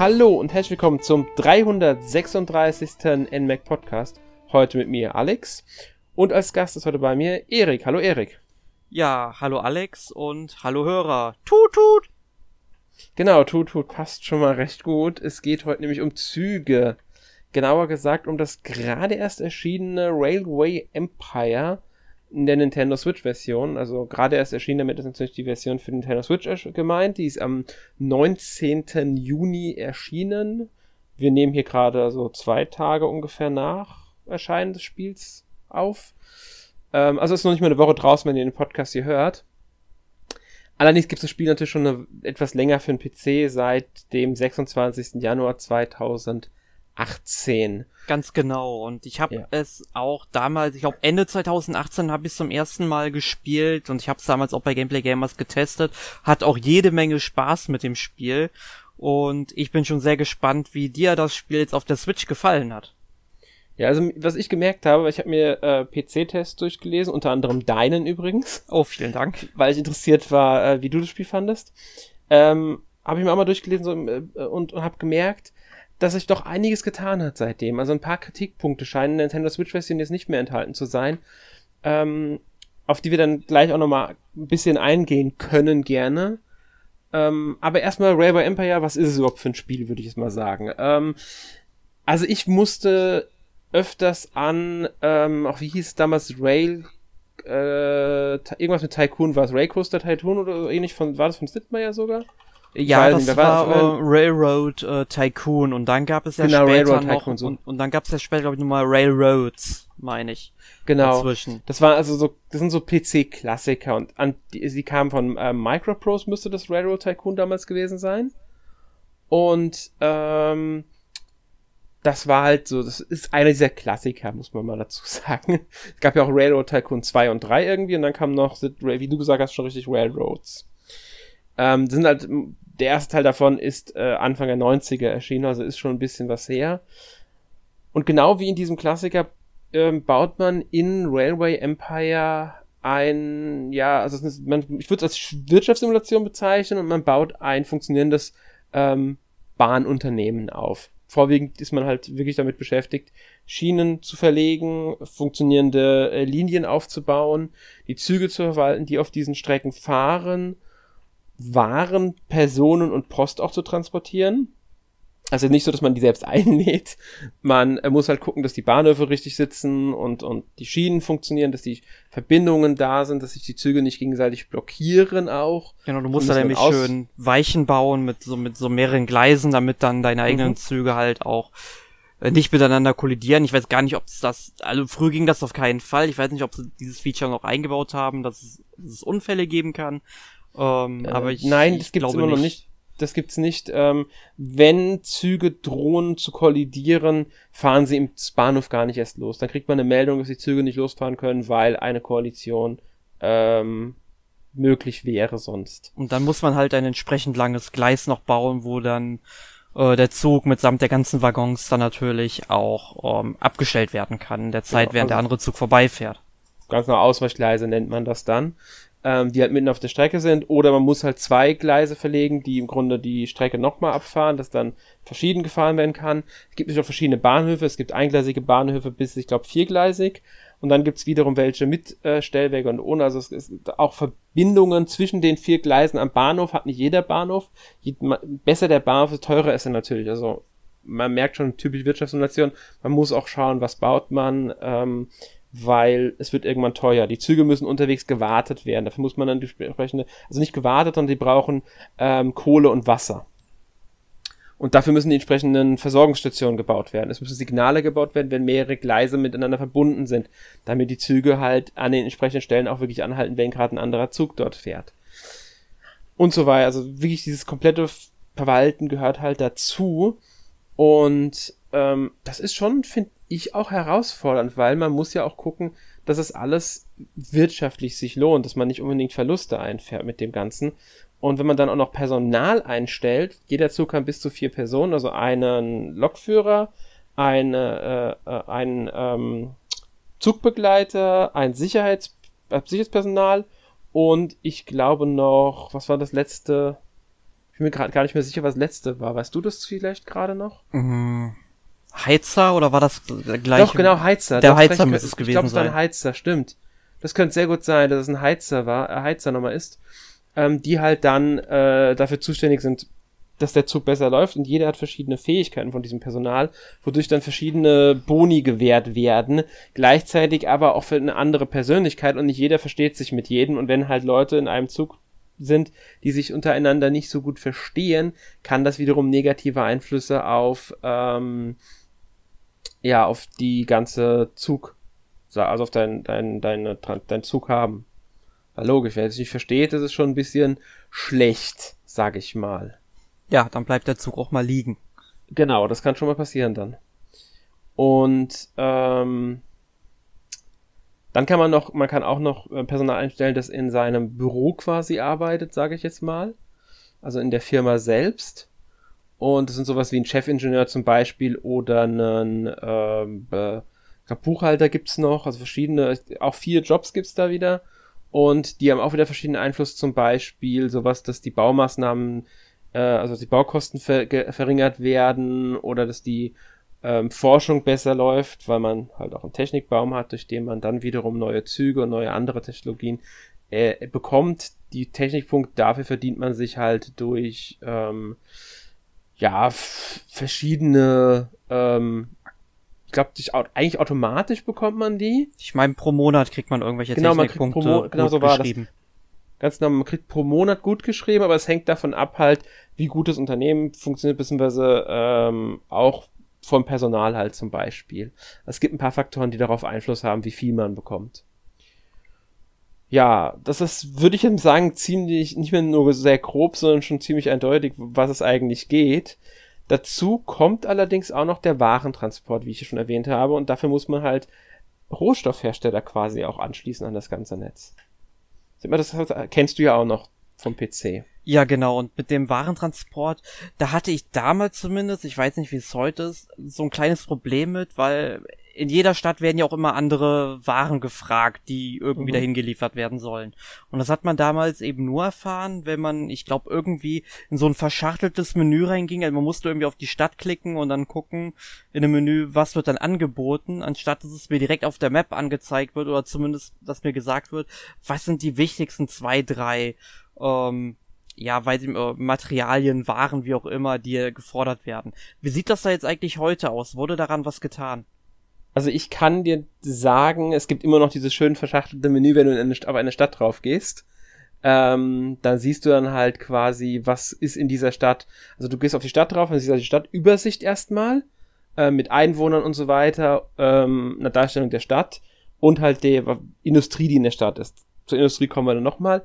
Hallo und herzlich willkommen zum 336. NMAC Podcast. Heute mit mir Alex und als Gast ist heute bei mir Erik. Hallo Erik. Ja, hallo Alex und hallo Hörer. Tut tut. Genau, tut tut passt schon mal recht gut. Es geht heute nämlich um Züge. Genauer gesagt um das gerade erst erschienene Railway Empire in der Nintendo Switch Version, also gerade erst erschienen, damit ist natürlich die Version für Nintendo Switch gemeint, die ist am 19. Juni erschienen. Wir nehmen hier gerade so zwei Tage ungefähr nach Erscheinen des Spiels auf. Ähm, also ist noch nicht mal eine Woche draußen, wenn ihr den Podcast hier hört. Allerdings gibt es das Spiel natürlich schon eine, etwas länger für den PC, seit dem 26. Januar 2000 2018. Ganz genau. Und ich habe ja. es auch damals, ich glaube Ende 2018 habe ich es zum ersten Mal gespielt und ich habe es damals auch bei Gameplay Gamers getestet. Hat auch jede Menge Spaß mit dem Spiel. Und ich bin schon sehr gespannt, wie dir das Spiel jetzt auf der Switch gefallen hat. Ja, also was ich gemerkt habe, ich habe mir äh, PC-Tests durchgelesen, unter anderem deinen übrigens. Oh, vielen Dank. Weil ich interessiert war, äh, wie du das Spiel fandest. Ähm, habe ich mir auch mal durchgelesen so, äh, und, und habe gemerkt, dass sich doch einiges getan hat seitdem. Also ein paar Kritikpunkte scheinen in Nintendo Switch-Version jetzt nicht mehr enthalten zu sein, ähm, auf die wir dann gleich auch nochmal ein bisschen eingehen können, gerne. Ähm, aber erstmal Railway Empire, was ist es überhaupt für ein Spiel, würde ich jetzt mal sagen. Ähm, also ich musste öfters an, ähm, auch wie hieß es damals, Rail, äh, irgendwas mit Tycoon, war es Raycoaster Tycoon oder ähnlich von, war das von Sidmeier sogar? Ja, das war, war äh, Railroad äh, Tycoon und dann gab es ja genau, später Railroad noch so. und, und, dann gab es ja später glaube ich nochmal Railroads, meine ich. Genau. Dazwischen. Das war also so, das sind so PC-Klassiker und an, die, sie kamen von äh, Microprose müsste das Railroad Tycoon damals gewesen sein und ähm, das war halt so, das ist einer dieser Klassiker, muss man mal dazu sagen. Es gab ja auch Railroad Tycoon 2 und 3 irgendwie und dann kam noch, wie du gesagt hast, schon richtig Railroads. Ähm, sind halt, der erste Teil davon ist äh, Anfang der 90er erschienen, also ist schon ein bisschen was her. Und genau wie in diesem Klassiker ähm, baut man in Railway Empire ein, ja, also ist, man, ich würde es als Wirtschaftssimulation bezeichnen und man baut ein funktionierendes ähm, Bahnunternehmen auf. Vorwiegend ist man halt wirklich damit beschäftigt, Schienen zu verlegen, funktionierende äh, Linien aufzubauen, die Züge zu verwalten, die auf diesen Strecken fahren waren, Personen und Post auch zu transportieren. Also nicht so, dass man die selbst einlädt. Man muss halt gucken, dass die Bahnhöfe richtig sitzen und, und die Schienen funktionieren, dass die Verbindungen da sind, dass sich die Züge nicht gegenseitig blockieren auch. Genau, du musst da nämlich schön Weichen bauen mit so, mit so mehreren Gleisen, damit dann deine eigenen mhm. Züge halt auch äh, nicht miteinander kollidieren. Ich weiß gar nicht, ob es das, also früher ging das auf keinen Fall. Ich weiß nicht, ob sie dieses Feature noch eingebaut haben, dass es, dass es Unfälle geben kann. Ähm, äh, aber ich, nein, das gibt's immer nicht. noch nicht. Das gibt's nicht. Ähm, wenn Züge drohen zu kollidieren, fahren sie im Bahnhof gar nicht erst los. Dann kriegt man eine Meldung, dass die Züge nicht losfahren können, weil eine Koalition ähm, möglich wäre sonst. Und dann muss man halt ein entsprechend langes Gleis noch bauen, wo dann äh, der Zug mitsamt der ganzen Waggons dann natürlich auch ähm, abgestellt werden kann in der Zeit, ja, während also der andere Zug vorbeifährt. Ganz genau Ausweichgleise nennt man das dann ähm, die halt mitten auf der Strecke sind, oder man muss halt zwei Gleise verlegen, die im Grunde die Strecke nochmal abfahren, dass dann verschieden gefahren werden kann. Es gibt natürlich auch verschiedene Bahnhöfe, es gibt eingleisige Bahnhöfe bis, ich glaube, viergleisig. Und dann gibt's wiederum welche mit äh, Stellwerke und ohne. Also es ist auch Verbindungen zwischen den vier Gleisen am Bahnhof, hat nicht jeder Bahnhof. Je besser der Bahnhof, teurer ist er natürlich. Also man merkt schon, typisch Wirtschaftssimulation, man muss auch schauen, was baut man. Ähm, weil es wird irgendwann teuer. Die Züge müssen unterwegs gewartet werden. Dafür muss man dann die entsprechende, also nicht gewartet, sondern die brauchen ähm, Kohle und Wasser. Und dafür müssen die entsprechenden Versorgungsstationen gebaut werden. Es müssen Signale gebaut werden, wenn mehrere Gleise miteinander verbunden sind, damit die Züge halt an den entsprechenden Stellen auch wirklich anhalten, wenn gerade ein anderer Zug dort fährt. Und so weiter. Also wirklich dieses komplette Verwalten gehört halt dazu. Und ähm, das ist schon, finde ich auch herausfordernd, weil man muss ja auch gucken, dass es alles wirtschaftlich sich lohnt, dass man nicht unbedingt Verluste einfährt mit dem Ganzen. Und wenn man dann auch noch Personal einstellt, jeder Zug kann bis zu vier Personen, also einen Lokführer, eine, äh, äh ein ähm, Zugbegleiter, ein Sicherheits äh, Sicherheitspersonal und ich glaube noch, was war das letzte? bin mir gerade gar nicht mehr sicher, was letzte war. Weißt du das vielleicht gerade noch? Mhm. Heizer oder war das gleich? Doch, genau, Heizer. Der Heizer müsste es gewesen ich glaub, es sein. war ein Heizer, stimmt. Das könnte sehr gut sein, dass es ein Heizer war, äh, Heizer nochmal ist, ähm, die halt dann äh, dafür zuständig sind, dass der Zug besser läuft und jeder hat verschiedene Fähigkeiten von diesem Personal, wodurch dann verschiedene Boni gewährt werden, gleichzeitig aber auch für eine andere Persönlichkeit und nicht jeder versteht sich mit jedem und wenn halt Leute in einem Zug sind, die sich untereinander nicht so gut verstehen, kann das wiederum negative Einflüsse auf ähm, ja auf die ganze Zug also auf dein dein dein, dein Zug haben. War logisch, wer es nicht versteht, das ist schon ein bisschen schlecht, sag ich mal. Ja, dann bleibt der Zug auch mal liegen. Genau, das kann schon mal passieren dann. Und ähm, dann kann man noch, man kann auch noch äh, Personal einstellen, das in seinem Büro quasi arbeitet, sage ich jetzt mal. Also in der Firma selbst. Und das sind sowas wie ein Chefingenieur zum Beispiel oder einen ähm, äh, Buchhalter gibt's noch, also verschiedene, auch vier Jobs gibt's da wieder. Und die haben auch wieder verschiedenen Einfluss, zum Beispiel sowas, dass die Baumaßnahmen äh, also die Baukosten ver verringert werden oder dass die ähm, Forschung besser läuft, weil man halt auch einen Technikbaum hat, durch den man dann wiederum neue Züge und neue andere Technologien äh, bekommt. Die Technikpunkt dafür verdient man sich halt durch ähm, ja verschiedene ähm, ich glaube, eigentlich automatisch bekommt man die. Ich meine, pro Monat kriegt man irgendwelche genau, Technikpunkte man kriegt pro Mo genau so war das. Ganz genau, man kriegt pro Monat gut geschrieben, aber es hängt davon ab halt, wie gut das Unternehmen funktioniert, beziehungsweise ähm, auch vom Personal halt zum Beispiel. Es gibt ein paar Faktoren, die darauf Einfluss haben, wie viel man bekommt. Ja, das ist, würde ich sagen, ziemlich, nicht mehr nur sehr grob, sondern schon ziemlich eindeutig, was es eigentlich geht. Dazu kommt allerdings auch noch der Warentransport, wie ich schon erwähnt habe, und dafür muss man halt Rohstoffhersteller quasi auch anschließen an das ganze Netz. Das kennst du ja auch noch vom PC. Ja, genau. Und mit dem Warentransport, da hatte ich damals zumindest, ich weiß nicht, wie es heute ist, so ein kleines Problem mit, weil in jeder Stadt werden ja auch immer andere Waren gefragt, die irgendwie mhm. dahin geliefert werden sollen. Und das hat man damals eben nur erfahren, wenn man, ich glaube, irgendwie in so ein verschachteltes Menü reinging. Also man musste irgendwie auf die Stadt klicken und dann gucken in dem Menü, was wird dann angeboten, anstatt dass es mir direkt auf der Map angezeigt wird oder zumindest, dass mir gesagt wird, was sind die wichtigsten zwei, drei ähm, ja, weil sie äh, Materialien, Waren, wie auch immer, die gefordert werden. Wie sieht das da jetzt eigentlich heute aus? Wurde daran was getan? Also ich kann dir sagen, es gibt immer noch dieses schön verschachtelte Menü, wenn du eine, auf eine Stadt drauf gehst. Ähm, dann siehst du dann halt quasi, was ist in dieser Stadt. Also du gehst auf die Stadt drauf und siehst halt die Stadtübersicht erstmal äh, mit Einwohnern und so weiter, ähm, einer Darstellung der Stadt und halt der Industrie, die in der Stadt ist. Zur Industrie kommen wir dann nochmal.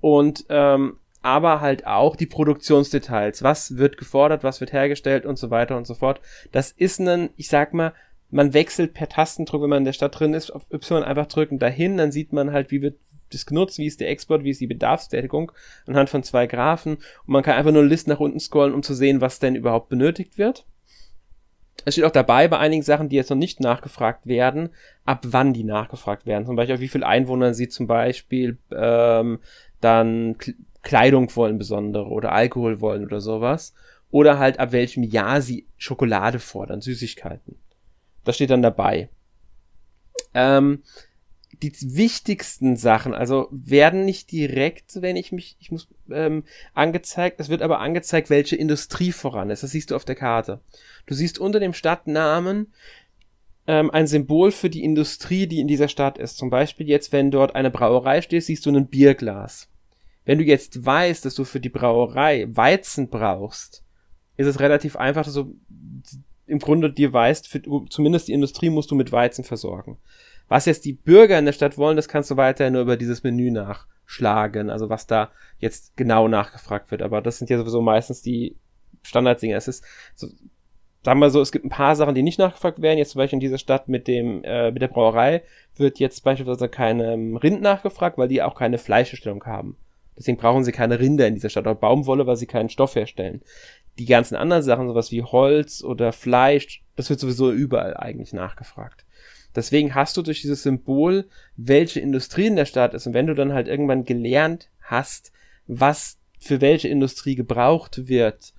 Und ähm, aber halt auch die Produktionsdetails. Was wird gefordert, was wird hergestellt und so weiter und so fort. Das ist ein, ich sag mal, man wechselt per Tastendruck, wenn man in der Stadt drin ist, auf Y einfach drücken dahin, dann sieht man halt, wie wird das genutzt, wie ist der Export, wie ist die Bedarfstätigung anhand von zwei Graphen und man kann einfach nur List nach unten scrollen, um zu sehen, was denn überhaupt benötigt wird. Es steht auch dabei bei einigen Sachen, die jetzt noch nicht nachgefragt werden, ab wann die nachgefragt werden. Zum Beispiel, wie viele Einwohner sie zum Beispiel ähm, dann Kleidung wollen besondere oder Alkohol wollen oder sowas. Oder halt ab welchem Jahr sie Schokolade fordern, Süßigkeiten. Das steht dann dabei. Ähm, die wichtigsten Sachen, also werden nicht direkt, wenn ich mich, ich muss, ähm, angezeigt, es wird aber angezeigt, welche Industrie voran ist. Das siehst du auf der Karte. Du siehst unter dem Stadtnamen ähm, ein Symbol für die Industrie, die in dieser Stadt ist. Zum Beispiel jetzt, wenn dort eine Brauerei steht, siehst du ein Bierglas. Wenn du jetzt weißt, dass du für die Brauerei Weizen brauchst, ist es relativ einfach, dass du im Grunde dir weißt, für, zumindest die Industrie musst du mit Weizen versorgen. Was jetzt die Bürger in der Stadt wollen, das kannst du weiter nur über dieses Menü nachschlagen, also was da jetzt genau nachgefragt wird. Aber das sind ja sowieso meistens die Standarddinge. Es ist, so, sagen wir so, es gibt ein paar Sachen, die nicht nachgefragt werden. Jetzt zum Beispiel in dieser Stadt mit dem, äh, mit der Brauerei wird jetzt beispielsweise keinem Rind nachgefragt, weil die auch keine Fleischherstellung haben. Deswegen brauchen sie keine Rinder in dieser Stadt oder Baumwolle, weil sie keinen Stoff herstellen die ganzen anderen Sachen, sowas wie Holz oder Fleisch, das wird sowieso überall eigentlich nachgefragt. Deswegen hast du durch dieses Symbol, welche Industrie in der Stadt ist und wenn du dann halt irgendwann gelernt hast, was für welche Industrie gebraucht wird,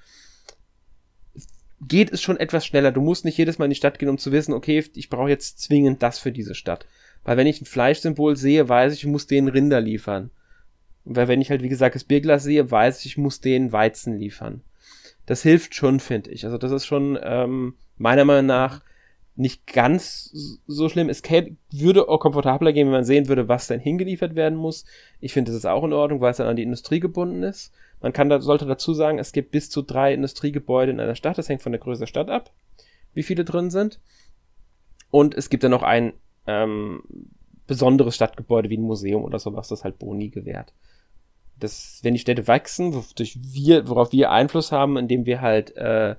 geht es schon etwas schneller. Du musst nicht jedes Mal in die Stadt gehen, um zu wissen, okay, ich brauche jetzt zwingend das für diese Stadt. Weil wenn ich ein Fleischsymbol sehe, weiß ich, ich muss denen Rinder liefern. Weil wenn ich halt, wie gesagt, das Bierglas sehe, weiß ich, ich muss denen Weizen liefern. Das hilft schon, finde ich. Also das ist schon ähm, meiner Meinung nach nicht ganz so schlimm. Es würde auch komfortabler gehen, wenn man sehen würde, was denn hingeliefert werden muss. Ich finde, das ist auch in Ordnung, weil es dann an die Industrie gebunden ist. Man kann da, sollte dazu sagen, es gibt bis zu drei Industriegebäude in einer Stadt. Das hängt von der Größe der Stadt ab, wie viele drin sind. Und es gibt dann noch ein ähm, besonderes Stadtgebäude wie ein Museum oder sowas, das halt Boni gewährt. Das, wenn die Städte wachsen, wodurch wir, worauf wir Einfluss haben, indem wir halt äh,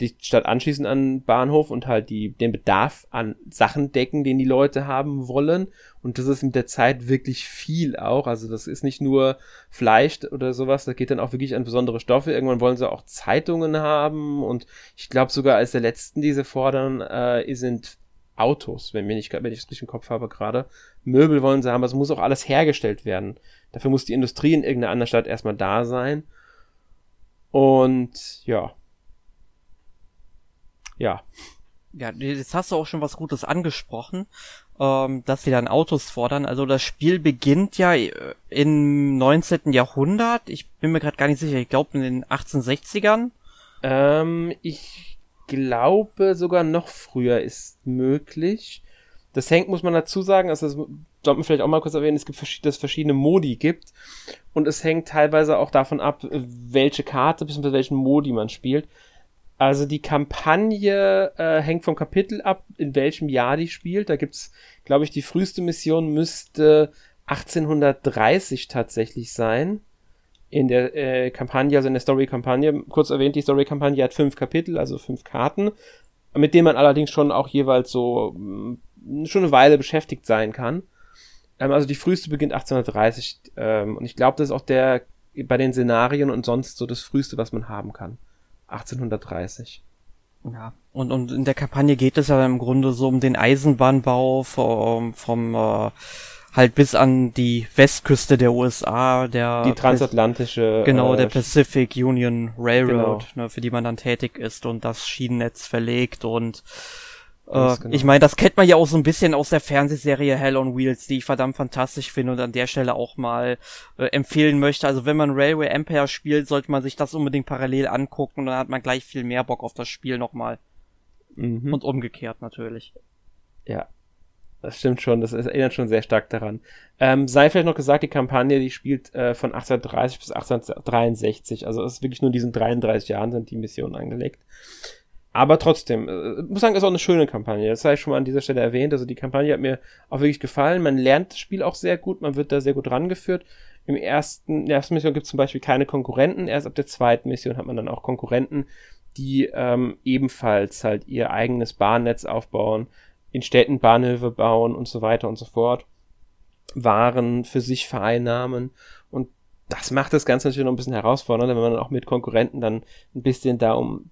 die Stadt anschließen an Bahnhof und halt die, den Bedarf an Sachen decken, den die Leute haben wollen. Und das ist mit der Zeit wirklich viel auch. Also das ist nicht nur Fleisch oder sowas, das geht dann auch wirklich an besondere Stoffe. Irgendwann wollen sie auch Zeitungen haben und ich glaube sogar als der letzten, die sie fordern, äh, sind Autos, wenn, mir nicht, wenn ich es richtig im Kopf habe gerade. Möbel wollen sie haben, also muss auch alles hergestellt werden. Dafür muss die Industrie in irgendeiner anderen Stadt erstmal da sein. Und ja. Ja. Ja, jetzt hast du auch schon was Gutes angesprochen, ähm, dass sie dann Autos fordern. Also das Spiel beginnt ja äh, im 19. Jahrhundert. Ich bin mir gerade gar nicht sicher. Ich glaube in den 1860ern. Ähm, ich glaube sogar noch früher ist möglich. Das hängt, muss man dazu sagen, also das sollte man vielleicht auch mal kurz erwähnen, es gibt dass es verschiedene Modi gibt und es hängt teilweise auch davon ab, welche Karte bzw. welchen Modi man spielt. Also die Kampagne äh, hängt vom Kapitel ab, in welchem Jahr die spielt. Da gibt's, glaube ich, die früheste Mission müsste 1830 tatsächlich sein. In der äh, Kampagne, also in der Story-Kampagne. Kurz erwähnt, die Story-Kampagne hat fünf Kapitel, also fünf Karten, mit denen man allerdings schon auch jeweils so mm, schon eine Weile beschäftigt sein kann. Ähm, also die früheste beginnt 1830 ähm, und ich glaube, das ist auch der bei den Szenarien und sonst so das früheste, was man haben kann. 1830. Ja, und, und in der Kampagne geht es ja im Grunde so um den Eisenbahnbau vom, vom äh, halt bis an die Westküste der USA, der die transatlantische genau der äh, Pacific Union Railroad, genau. ne, für die man dann tätig ist und das Schienennetz verlegt und äh, genau. Ich meine, das kennt man ja auch so ein bisschen aus der Fernsehserie Hell on Wheels, die ich verdammt fantastisch finde und an der Stelle auch mal äh, empfehlen möchte. Also wenn man Railway Empire spielt, sollte man sich das unbedingt parallel angucken und dann hat man gleich viel mehr Bock auf das Spiel nochmal. Mhm. Und umgekehrt natürlich. Ja, das stimmt schon, das erinnert schon sehr stark daran. Ähm, sei vielleicht noch gesagt, die Kampagne, die spielt äh, von 1830 bis 1863, also es ist wirklich nur in diesen 33 Jahren sind die Missionen angelegt. Aber trotzdem, äh, muss sagen, ist auch eine schöne Kampagne. Das sei schon mal an dieser Stelle erwähnt. Also die Kampagne hat mir auch wirklich gefallen. Man lernt das Spiel auch sehr gut, man wird da sehr gut rangeführt. Im ersten, in der ersten Mission gibt es zum Beispiel keine Konkurrenten. Erst ab der zweiten Mission hat man dann auch Konkurrenten, die ähm, ebenfalls halt ihr eigenes Bahnnetz aufbauen, in Städten Bahnhöfe bauen und so weiter und so fort. Waren für sich vereinnahmen. Und das macht das Ganze natürlich noch ein bisschen herausfordernder, wenn man dann auch mit Konkurrenten dann ein bisschen da um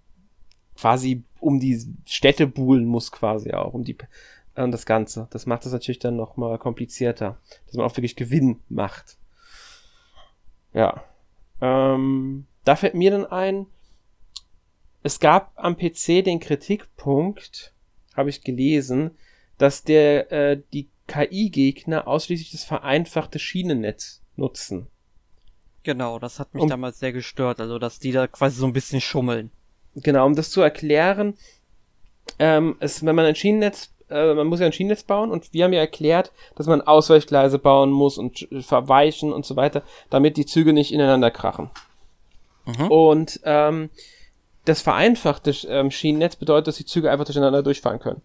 quasi um die Städte buhlen muss quasi auch, um die und das Ganze. Das macht es natürlich dann noch mal komplizierter, dass man auch wirklich Gewinn macht. Ja. Ähm, da fällt mir dann ein, es gab am PC den Kritikpunkt, habe ich gelesen, dass der äh, die KI-Gegner ausschließlich das vereinfachte Schienennetz nutzen. Genau, das hat mich und, damals sehr gestört, also dass die da quasi so ein bisschen schummeln. Genau, um das zu erklären, ähm, es, wenn man ein Schienennetz, äh, man muss ja ein Schienennetz bauen und wir haben ja erklärt, dass man Ausweichgleise bauen muss und verweichen und so weiter, damit die Züge nicht ineinander krachen. Mhm. Und ähm, das vereinfachte ähm, Schienennetz bedeutet, dass die Züge einfach durcheinander durchfahren können.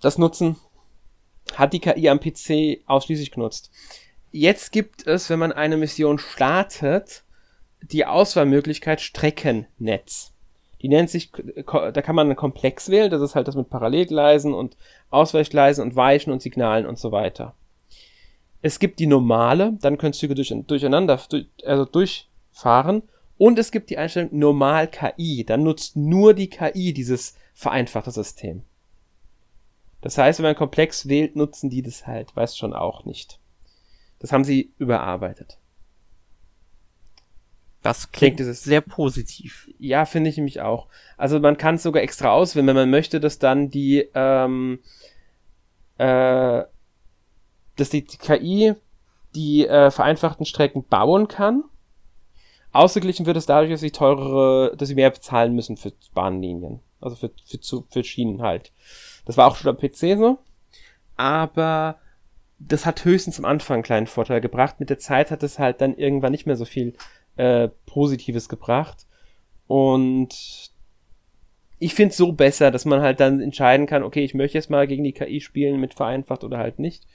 Das Nutzen hat die KI am PC ausschließlich genutzt. Jetzt gibt es, wenn man eine Mission startet, die Auswahlmöglichkeit Streckennetz. Die nennt sich, da kann man einen Komplex wählen, das ist halt das mit Parallelgleisen und Ausweichgleisen und Weichen und Signalen und so weiter. Es gibt die normale, dann können Züge durch, durcheinander, durch, also durchfahren. Und es gibt die Einstellung Normal KI, dann nutzt nur die KI dieses vereinfachte System. Das heißt, wenn man Komplex wählt, nutzen die das halt, weiß schon auch nicht. Das haben sie überarbeitet. Das klingt denke, sehr positiv. Ja, finde ich nämlich auch. Also man kann es sogar extra auswählen, wenn man möchte, dass dann die, ähm, äh, dass die KI die äh, vereinfachten Strecken bauen kann. Ausgeglichen wird es dadurch, dass sie teurere, dass sie mehr bezahlen müssen für Bahnlinien. Also für, für, für Schienen halt. Das war auch schon am PC so. Aber das hat höchstens am Anfang einen kleinen Vorteil gebracht. Mit der Zeit hat es halt dann irgendwann nicht mehr so viel äh, Positives gebracht. Und ich finde es so besser, dass man halt dann entscheiden kann, okay, ich möchte jetzt mal gegen die KI spielen mit vereinfacht oder halt nicht.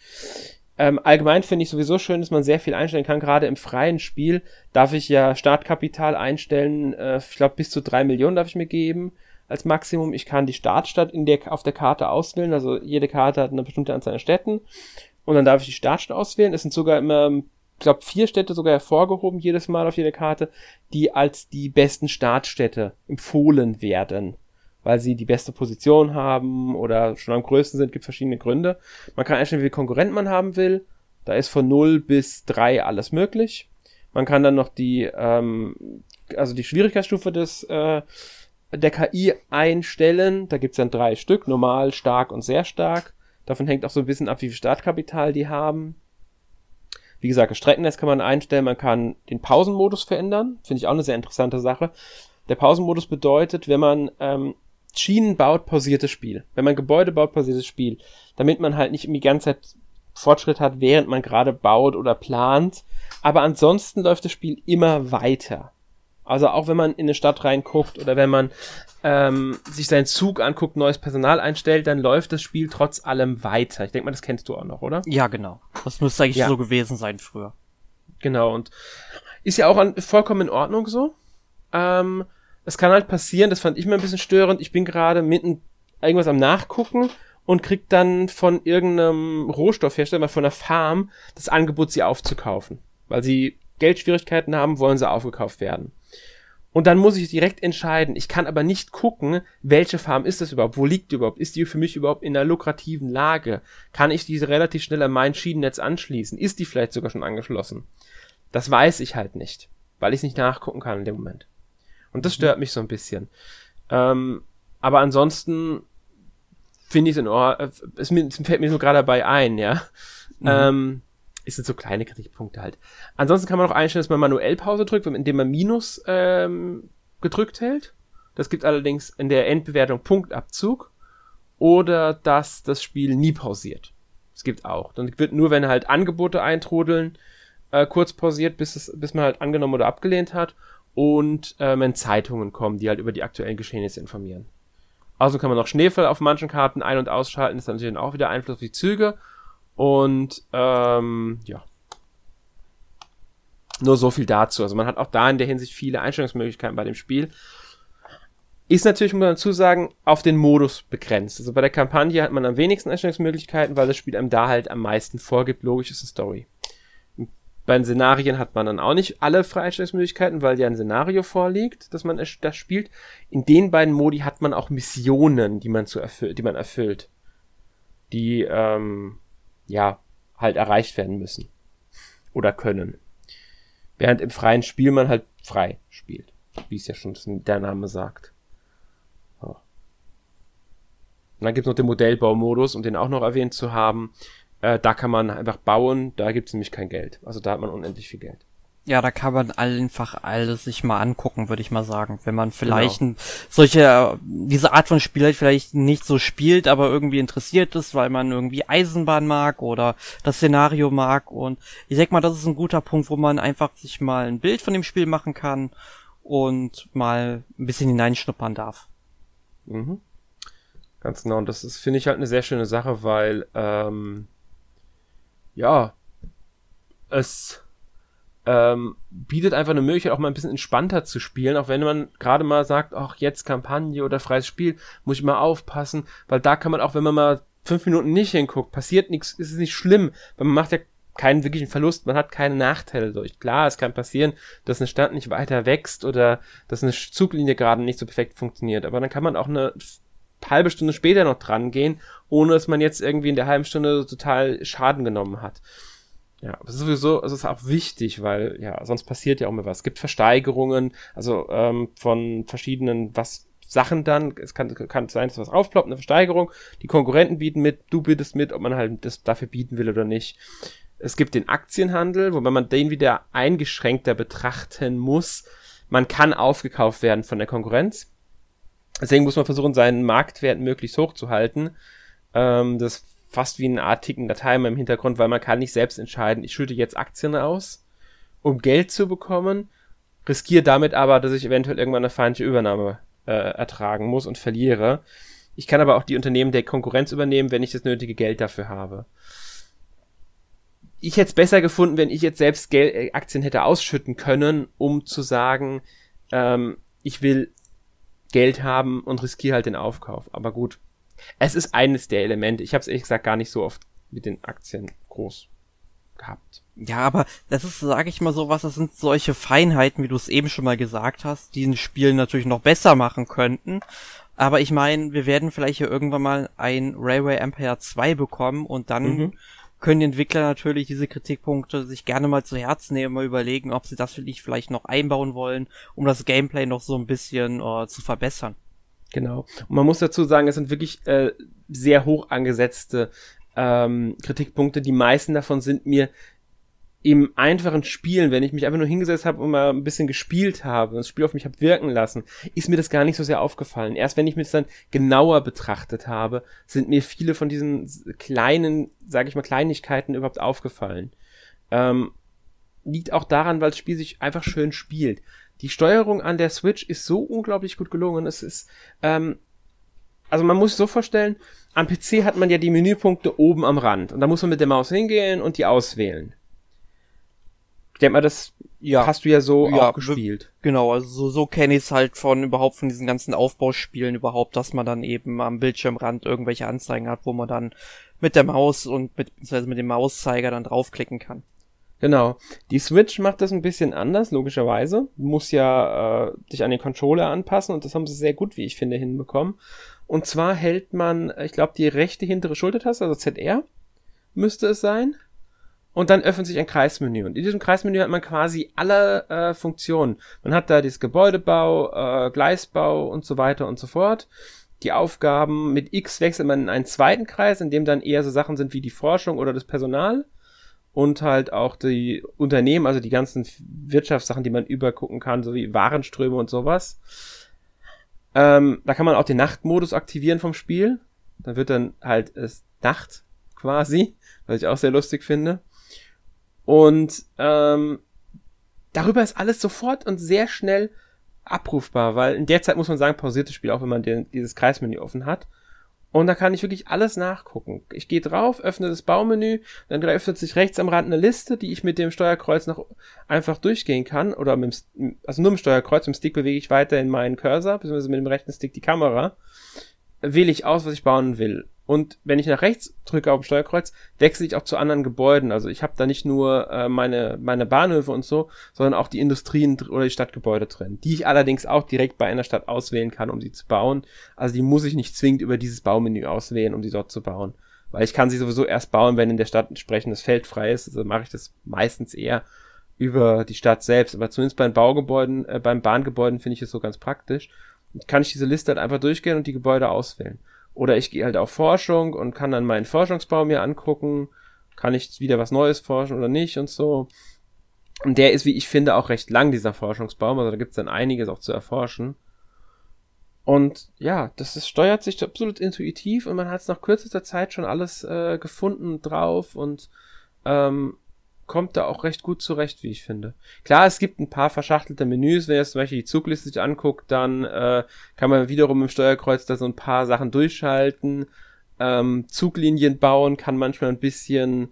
Ähm, allgemein finde ich sowieso schön, dass man sehr viel einstellen kann. Gerade im freien Spiel darf ich ja Startkapital einstellen. Äh, ich glaube, bis zu drei Millionen darf ich mir geben als Maximum. Ich kann die Startstadt in der, auf der Karte auswählen. Also jede Karte hat eine bestimmte Anzahl an Städten. Und dann darf ich die Startstadt auswählen. Es sind sogar immer glaube, vier Städte sogar hervorgehoben jedes Mal auf jeder Karte, die als die besten Startstädte empfohlen werden, weil sie die beste Position haben oder schon am größten sind, gibt verschiedene Gründe. Man kann einstellen, wie viel Konkurrent man haben will. Da ist von 0 bis 3 alles möglich. Man kann dann noch die, ähm, also die Schwierigkeitsstufe des, äh, der KI einstellen. Da gibt's dann drei Stück, normal, stark und sehr stark. Davon hängt auch so ein bisschen ab, wie viel Startkapital die haben. Wie gesagt, Streckennetz kann man einstellen, man kann den Pausenmodus verändern. Finde ich auch eine sehr interessante Sache. Der Pausenmodus bedeutet, wenn man ähm, Schienen baut, pausiertes Spiel. Wenn man Gebäude baut, pausiertes Spiel. Damit man halt nicht die ganze Zeit Fortschritt hat, während man gerade baut oder plant. Aber ansonsten läuft das Spiel immer weiter. Also auch wenn man in eine Stadt reinguckt oder wenn man ähm, sich seinen Zug anguckt, neues Personal einstellt, dann läuft das Spiel trotz allem weiter. Ich denke mal, das kennst du auch noch, oder? Ja, genau. Das müsste eigentlich ja. so gewesen sein früher. Genau, und ist ja auch an, vollkommen in Ordnung so. Ähm, es kann halt passieren, das fand ich mir ein bisschen störend. Ich bin gerade mitten irgendwas am Nachgucken und krieg dann von irgendeinem Rohstoffhersteller, von der Farm, das Angebot, sie aufzukaufen. Weil sie Geldschwierigkeiten haben, wollen sie aufgekauft werden. Und dann muss ich direkt entscheiden. Ich kann aber nicht gucken, welche Farm ist das überhaupt? Wo liegt die überhaupt? Ist die für mich überhaupt in einer lukrativen Lage? Kann ich diese relativ schnell an mein Schienennetz anschließen? Ist die vielleicht sogar schon angeschlossen? Das weiß ich halt nicht, weil ich es nicht nachgucken kann in dem Moment. Und das stört mich so ein bisschen. Ähm, aber ansonsten finde ich es in Ordnung. Es, es fällt mir nur gerade dabei ein, ja. Mhm. Ähm, es sind so kleine Kritikpunkte halt. Ansonsten kann man auch einstellen, dass man manuell Pause drückt, indem man Minus ähm, gedrückt hält. Das gibt allerdings in der Endbewertung Punktabzug. Oder dass das Spiel nie pausiert. Es gibt auch. Dann wird nur, wenn halt Angebote eintrudeln, äh, kurz pausiert, bis, es, bis man halt angenommen oder abgelehnt hat. Und äh, wenn Zeitungen kommen, die halt über die aktuellen Geschehnisse informieren. Also kann man noch Schneefall auf manchen Karten ein- und ausschalten. Das hat natürlich auch wieder Einfluss auf die Züge. Und ähm, ja. Nur so viel dazu. Also man hat auch da in der Hinsicht viele Einstellungsmöglichkeiten bei dem Spiel. Ist natürlich, muss man dazu sagen, auf den Modus begrenzt. Also bei der Kampagne hat man am wenigsten Einstellungsmöglichkeiten, weil das Spiel einem da halt am meisten vorgibt. Logisch ist eine Story. Bei den Szenarien hat man dann auch nicht alle Freistellungsmöglichkeiten, weil ja ein Szenario vorliegt, dass man das spielt. In den beiden Modi hat man auch Missionen, die man zu erfüllt, die man erfüllt. Die ähm, ja, halt erreicht werden müssen. Oder können. Während im freien Spiel man halt frei spielt. Wie es ja schon der Name sagt. Ja. Und dann gibt es noch den Modellbaumodus, um den auch noch erwähnt zu haben. Äh, da kann man einfach bauen, da gibt es nämlich kein Geld. Also da hat man unendlich viel Geld. Ja, da kann man einfach alles sich mal angucken, würde ich mal sagen. Wenn man vielleicht genau. solche, diese Art von Spiel halt vielleicht nicht so spielt, aber irgendwie interessiert ist, weil man irgendwie Eisenbahn mag oder das Szenario mag. Und ich denke mal, das ist ein guter Punkt, wo man einfach sich mal ein Bild von dem Spiel machen kann und mal ein bisschen hineinschnuppern darf. Mhm. Ganz genau. Und das ist, finde ich, halt eine sehr schöne Sache, weil, ähm, ja, es ähm, bietet einfach eine Möglichkeit, auch mal ein bisschen entspannter zu spielen, auch wenn man gerade mal sagt, ach, jetzt Kampagne oder freies Spiel, muss ich mal aufpassen, weil da kann man auch, wenn man mal fünf Minuten nicht hinguckt, passiert nichts, ist es nicht schlimm, weil man macht ja keinen wirklichen Verlust, man hat keine Nachteile durch. Klar, es kann passieren, dass eine Stadt nicht weiter wächst oder dass eine Zuglinie gerade nicht so perfekt funktioniert, aber dann kann man auch eine halbe Stunde später noch dran gehen, ohne dass man jetzt irgendwie in der halben Stunde total Schaden genommen hat. Ja, das ist sowieso, es ist auch wichtig, weil ja, sonst passiert ja auch mal was. Es gibt Versteigerungen, also ähm, von verschiedenen was Sachen dann. Es kann, kann sein, dass was aufploppt, eine Versteigerung. Die Konkurrenten bieten mit, du bietest mit, ob man halt das dafür bieten will oder nicht. Es gibt den Aktienhandel, wobei man den wieder eingeschränkter betrachten muss. Man kann aufgekauft werden von der Konkurrenz. Deswegen muss man versuchen, seinen Marktwert möglichst hoch zu halten. Ähm, das fast wie eine Art tickender Timer im Hintergrund, weil man kann nicht selbst entscheiden, ich schütte jetzt Aktien aus, um Geld zu bekommen, riskiere damit aber, dass ich eventuell irgendwann eine feindliche Übernahme äh, ertragen muss und verliere. Ich kann aber auch die Unternehmen der Konkurrenz übernehmen, wenn ich das nötige Geld dafür habe. Ich hätte es besser gefunden, wenn ich jetzt selbst Geld, äh, Aktien hätte ausschütten können, um zu sagen, ähm, ich will Geld haben und riskiere halt den Aufkauf. Aber gut, es ist eines der Elemente. Ich habe es ehrlich gesagt gar nicht so oft mit den Aktien groß gehabt. Ja, aber das ist, sage ich mal so was, das sind solche Feinheiten, wie du es eben schon mal gesagt hast, die ein Spiel natürlich noch besser machen könnten. Aber ich meine, wir werden vielleicht ja irgendwann mal ein Railway Empire 2 bekommen und dann mhm. können die Entwickler natürlich diese Kritikpunkte sich gerne mal zu Herzen nehmen, mal überlegen, ob sie das vielleicht noch einbauen wollen, um das Gameplay noch so ein bisschen uh, zu verbessern. Genau. Und man muss dazu sagen, es sind wirklich äh, sehr hoch angesetzte ähm, Kritikpunkte. Die meisten davon sind mir im einfachen Spielen, wenn ich mich einfach nur hingesetzt habe und mal ein bisschen gespielt habe und das Spiel auf mich habe wirken lassen, ist mir das gar nicht so sehr aufgefallen. Erst wenn ich mir das dann genauer betrachtet habe, sind mir viele von diesen kleinen, sage ich mal, Kleinigkeiten überhaupt aufgefallen. Ähm, liegt auch daran, weil das Spiel sich einfach schön spielt. Die Steuerung an der Switch ist so unglaublich gut gelungen. Es ist, ähm, also man muss sich so vorstellen, am PC hat man ja die Menüpunkte oben am Rand und da muss man mit der Maus hingehen und die auswählen. Ich denke mal, das ja. hast du ja so ja, auch gespielt. Genau, also so, so kenne ich es halt von überhaupt von diesen ganzen Aufbauspielen überhaupt, dass man dann eben am Bildschirmrand irgendwelche Anzeigen hat, wo man dann mit der Maus und mit, beziehungsweise mit dem Mauszeiger dann draufklicken kann. Genau. Die Switch macht das ein bisschen anders, logischerweise. Muss ja äh, dich an den Controller anpassen und das haben sie sehr gut, wie ich finde, hinbekommen. Und zwar hält man, ich glaube, die rechte hintere Schultertaste, also ZR, müsste es sein. Und dann öffnet sich ein Kreismenü. Und in diesem Kreismenü hat man quasi alle äh, Funktionen. Man hat da das Gebäudebau, äh, Gleisbau und so weiter und so fort. Die Aufgaben mit X wechselt man in einen zweiten Kreis, in dem dann eher so Sachen sind wie die Forschung oder das Personal. Und halt auch die Unternehmen, also die ganzen Wirtschaftssachen, die man übergucken kann, so wie Warenströme und sowas. Ähm, da kann man auch den Nachtmodus aktivieren vom Spiel. Dann wird dann halt es Nacht quasi, was ich auch sehr lustig finde. Und ähm, darüber ist alles sofort und sehr schnell abrufbar, weil in der Zeit muss man sagen, pausiert das Spiel auch, wenn man den, dieses Kreismenü offen hat. Und da kann ich wirklich alles nachgucken. Ich gehe drauf, öffne das Baumenü, dann öffnet sich rechts am Rand eine Liste, die ich mit dem Steuerkreuz noch einfach durchgehen kann. Oder mit dem, also nur mit dem Steuerkreuz, mit dem Stick bewege ich weiter in meinen Cursor, beziehungsweise mit dem rechten Stick die Kamera. Wähle ich aus, was ich bauen will. Und wenn ich nach rechts drücke auf dem Steuerkreuz, wechsle ich auch zu anderen Gebäuden. Also ich habe da nicht nur äh, meine, meine Bahnhöfe und so, sondern auch die Industrien oder die Stadtgebäude drin, die ich allerdings auch direkt bei einer Stadt auswählen kann, um sie zu bauen. Also die muss ich nicht zwingend über dieses Baumenü auswählen, um sie dort zu bauen. Weil ich kann sie sowieso erst bauen, wenn in der Stadt entsprechendes Feld frei ist. Also mache ich das meistens eher über die Stadt selbst. Aber zumindest beim Baugebäuden, äh, beim Bahngebäuden finde ich es so ganz praktisch. Kann ich diese Liste halt einfach durchgehen und die Gebäude auswählen. Oder ich gehe halt auf Forschung und kann dann meinen Forschungsbau mir angucken. Kann ich wieder was Neues forschen oder nicht und so. Und der ist, wie ich finde, auch recht lang, dieser Forschungsbaum. Also da gibt es dann einiges auch zu erforschen. Und ja, das ist, steuert sich absolut intuitiv und man hat es nach kürzester Zeit schon alles äh, gefunden drauf und ähm, kommt da auch recht gut zurecht, wie ich finde. Klar, es gibt ein paar verschachtelte Menüs. Wenn ihr zum Beispiel die Zugliste sich anguckt, dann äh, kann man wiederum im Steuerkreuz da so ein paar Sachen durchschalten. Ähm, Zuglinien bauen kann manchmal ein bisschen,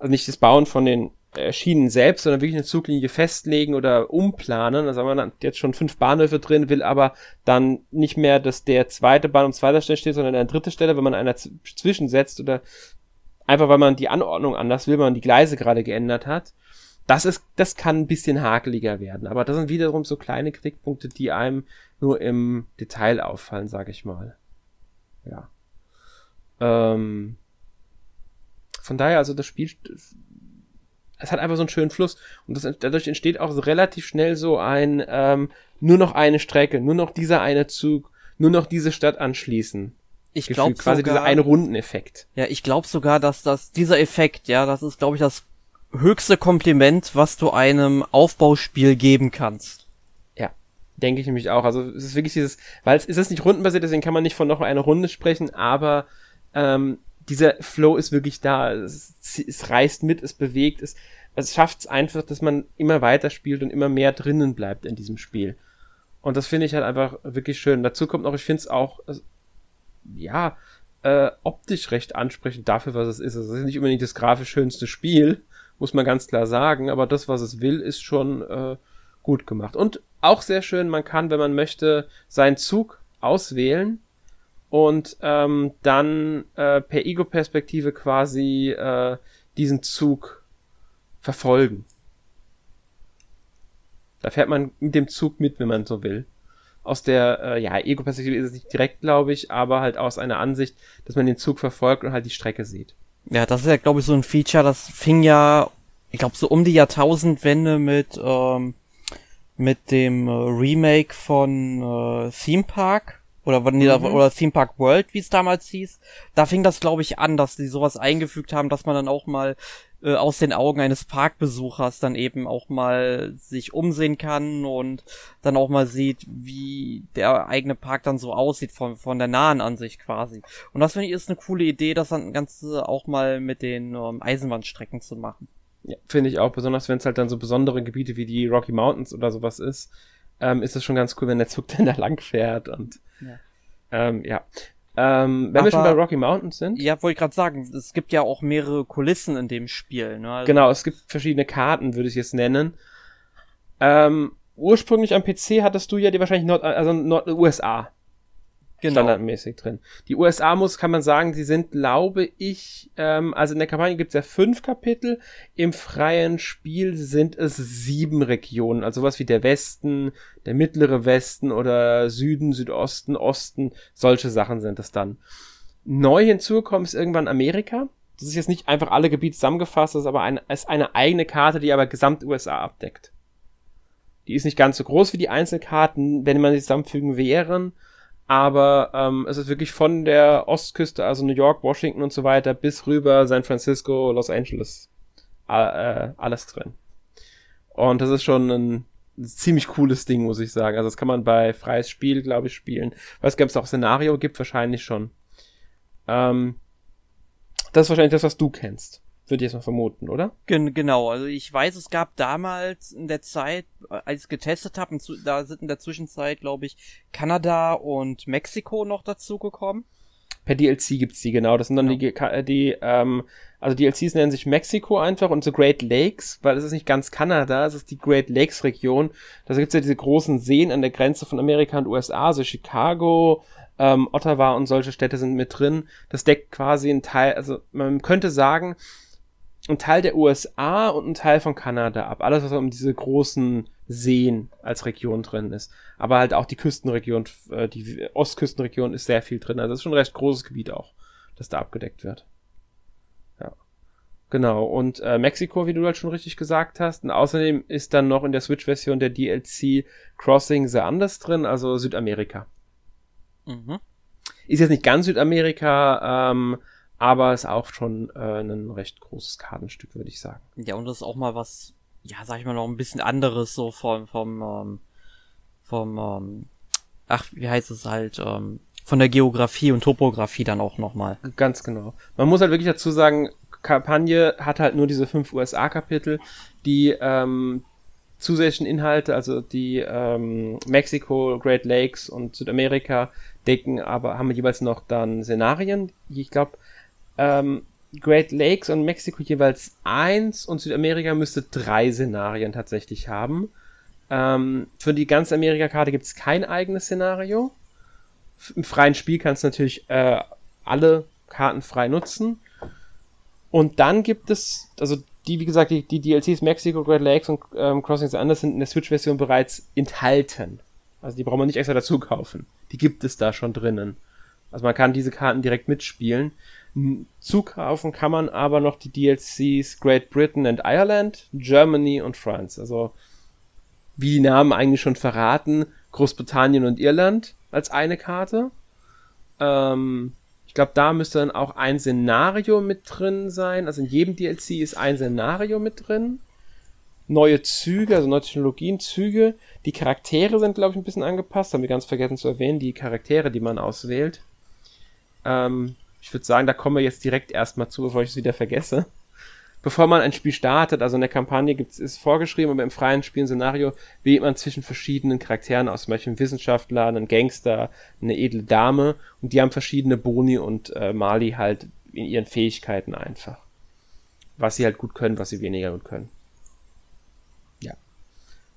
also nicht das Bauen von den Schienen selbst, sondern wirklich eine Zuglinie festlegen oder umplanen. Also wir dann jetzt schon fünf Bahnhöfe drin, will aber dann nicht mehr, dass der zweite Bahn um zweiter Stelle steht, sondern an dritte Stelle, wenn man einer zwischensetzt oder Einfach weil man die Anordnung anders will, man die Gleise gerade geändert hat. Das ist, das kann ein bisschen hakeliger werden. Aber das sind wiederum so kleine Kritikpunkte, die einem nur im Detail auffallen, sag ich mal. Ja. Ähm, von daher, also das Spiel es hat einfach so einen schönen Fluss. Und das, dadurch entsteht auch so relativ schnell so ein, ähm, nur noch eine Strecke, nur noch dieser eine Zug, nur noch diese Stadt anschließen. Ich glaube quasi sogar, dieser eine Rundeneffekt. Ja, ich glaube sogar, dass das dieser Effekt, ja, das ist glaube ich das höchste Kompliment, was du einem Aufbauspiel geben kannst. Ja, denke ich nämlich auch. Also es ist wirklich dieses, weil es ist es nicht rundenbasiert, deswegen kann man nicht von noch einer Runde sprechen, aber ähm, dieser Flow ist wirklich da. Es, es reißt mit, es bewegt, es, es schafft es einfach, dass man immer weiter spielt und immer mehr drinnen bleibt in diesem Spiel. Und das finde ich halt einfach wirklich schön. Dazu kommt noch, ich finde es auch, ja, äh, optisch recht ansprechend dafür, was es ist. Es ist nicht unbedingt das grafisch schönste Spiel, muss man ganz klar sagen, aber das, was es will, ist schon äh, gut gemacht. Und auch sehr schön, man kann, wenn man möchte, seinen Zug auswählen und ähm, dann äh, per Ego-Perspektive quasi äh, diesen Zug verfolgen. Da fährt man mit dem Zug mit, wenn man so will. Aus der, äh, ja, Ego-Perspektive ist es nicht direkt, glaube ich, aber halt aus einer Ansicht, dass man den Zug verfolgt und halt die Strecke sieht. Ja, das ist ja, glaube ich, so ein Feature, das fing ja, ich glaube, so um die Jahrtausendwende mit, ähm, mit dem äh, Remake von äh, Theme Park oder, mhm. oder Theme Park World, wie es damals hieß. Da fing das, glaube ich, an, dass die sowas eingefügt haben, dass man dann auch mal äh, aus den Augen eines Parkbesuchers dann eben auch mal sich umsehen kann und dann auch mal sieht, wie der eigene Park dann so aussieht von, von der nahen Ansicht quasi. Und das finde ich ist eine coole Idee, das dann Ganze auch mal mit den ähm, Eisenbahnstrecken zu machen. Ja, finde ich auch, besonders wenn es halt dann so besondere Gebiete wie die Rocky Mountains oder sowas ist, ähm, ist es schon ganz cool, wenn der Zug dann da lang fährt und ja. Ähm, ja. Ähm, wenn Aber, wir schon bei Rocky Mountains sind. Ja, wollte ich gerade sagen, es gibt ja auch mehrere Kulissen in dem Spiel. Ne? Also genau, es gibt verschiedene Karten, würde ich es nennen. Ähm, ursprünglich am PC hattest du ja die wahrscheinlich Nord, also Nord USA genau. standardmäßig drin. Die USA muss, kann man sagen, die sind, glaube ich, ähm, also in der Kampagne gibt es ja fünf Kapitel, im freien Spiel sind es sieben Regionen, also was wie der Westen, der mittlere Westen oder Süden, Südosten, Osten, solche Sachen sind es dann. Neu hinzugekommen ist irgendwann Amerika. Das ist jetzt nicht einfach alle Gebiete zusammengefasst, das ist aber eine, ist eine eigene Karte, die aber gesamt USA abdeckt. Die ist nicht ganz so groß wie die Einzelkarten, wenn man sie zusammenfügen wären aber ähm, es ist wirklich von der Ostküste, also New York, Washington und so weiter, bis rüber San Francisco, Los Angeles, äh, alles drin. Und das ist schon ein ziemlich cooles Ding, muss ich sagen. Also das kann man bei freies Spiel, glaube ich, spielen. Weiß gar nicht, ob es auch Szenario gibt, wahrscheinlich schon. Ähm, das ist wahrscheinlich das, was du kennst. Würde ich jetzt mal vermuten, oder? Gen genau, also ich weiß, es gab damals in der Zeit, als ich getestet habe, da sind in der Zwischenzeit, glaube ich, Kanada und Mexiko noch dazugekommen. Per DLC gibt's die, genau. Das sind dann genau. die, die ähm, also DLCs nennen sich Mexiko einfach und so Great Lakes, weil es ist nicht ganz Kanada, es ist die Great Lakes Region. Da gibt's ja diese großen Seen an der Grenze von Amerika und USA, so Chicago, ähm, Ottawa und solche Städte sind mit drin. Das deckt quasi ein Teil, also man könnte sagen, ein Teil der USA und ein Teil von Kanada ab. Alles, was um diese großen Seen als Region drin ist. Aber halt auch die Küstenregion, äh, die Ostküstenregion ist sehr viel drin. Also es ist schon ein recht großes Gebiet auch, das da abgedeckt wird. Ja. Genau. Und äh, Mexiko, wie du halt schon richtig gesagt hast. Und außerdem ist dann noch in der Switch-Version der DLC Crossing the Andes drin, also Südamerika. Mhm. Ist jetzt nicht ganz Südamerika, ähm, aber ist auch schon äh, ein recht großes Kartenstück, würde ich sagen. Ja, und das ist auch mal was, ja, sag ich mal, noch ein bisschen anderes, so vom, vom, ähm, vom, ähm, ach, wie heißt es halt, ähm, von der Geografie und Topografie dann auch nochmal. Ganz genau. Man muss halt wirklich dazu sagen, Kampagne hat halt nur diese fünf USA-Kapitel, die ähm, zusätzlichen Inhalte, also die ähm, Mexiko, Great Lakes und Südamerika decken, aber haben jeweils noch dann Szenarien, die ich glaube ähm, Great Lakes und Mexiko jeweils eins und Südamerika müsste drei Szenarien tatsächlich haben. Ähm, für die ganze Amerika-Karte gibt es kein eigenes Szenario. Im freien Spiel kannst du natürlich äh, alle Karten frei nutzen. Und dann gibt es, also die, wie gesagt, die, die DLCs Mexiko, Great Lakes und ähm, Crossing the Anders sind in der Switch-Version bereits enthalten. Also die braucht man nicht extra dazu kaufen. Die gibt es da schon drinnen. Also man kann diese Karten direkt mitspielen. Zukaufen kann man aber noch die DLCs Great Britain and Ireland, Germany und France. Also, wie die Namen eigentlich schon verraten, Großbritannien und Irland als eine Karte. Ähm, ich glaube, da müsste dann auch ein Szenario mit drin sein. Also in jedem DLC ist ein Szenario mit drin. Neue Züge, also neue Technologien, Züge. Die Charaktere sind, glaube ich, ein bisschen angepasst. Haben wir ganz vergessen zu erwähnen, die Charaktere, die man auswählt. Ähm, ich würde sagen, da kommen wir jetzt direkt erstmal zu, bevor ich es wieder vergesse bevor man ein Spiel startet, also in der Kampagne gibt's, ist vorgeschrieben, aber im freien Spielszenario wählt man zwischen verschiedenen Charakteren aus, zum Beispiel einen Wissenschaftler, einen Gangster, eine edle Dame und die haben verschiedene Boni und äh, Mali halt in ihren Fähigkeiten einfach. Was sie halt gut können, was sie weniger gut können.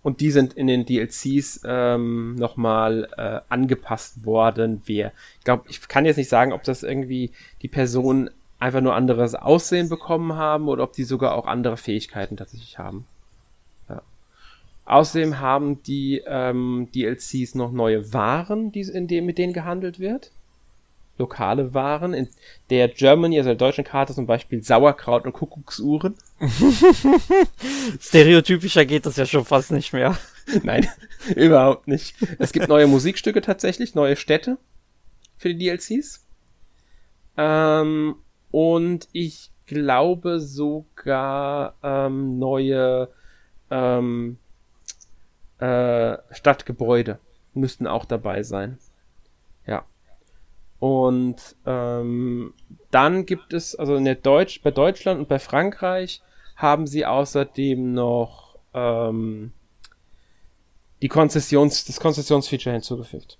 Und die sind in den DLCs ähm, nochmal äh, angepasst worden. Wer, ich glaube, ich kann jetzt nicht sagen, ob das irgendwie die Person einfach nur anderes Aussehen bekommen haben oder ob die sogar auch andere Fähigkeiten tatsächlich haben. Ja. Außerdem haben die ähm, DLCs noch neue Waren, die, in dem, mit denen gehandelt wird. Lokale Waren. In der Germany, also der deutschen Karte zum Beispiel Sauerkraut und Kuckucksuhren. Stereotypischer geht das ja schon fast nicht mehr. Nein, überhaupt nicht. Es gibt neue Musikstücke tatsächlich, neue Städte für die DLCs. Ähm, und ich glaube sogar ähm, neue ähm, äh, Stadtgebäude müssten auch dabei sein. Und ähm, dann gibt es, also in der Deutsch, bei Deutschland und bei Frankreich haben sie außerdem noch ähm, die Konzessions, das Konzessionsfeature hinzugefügt.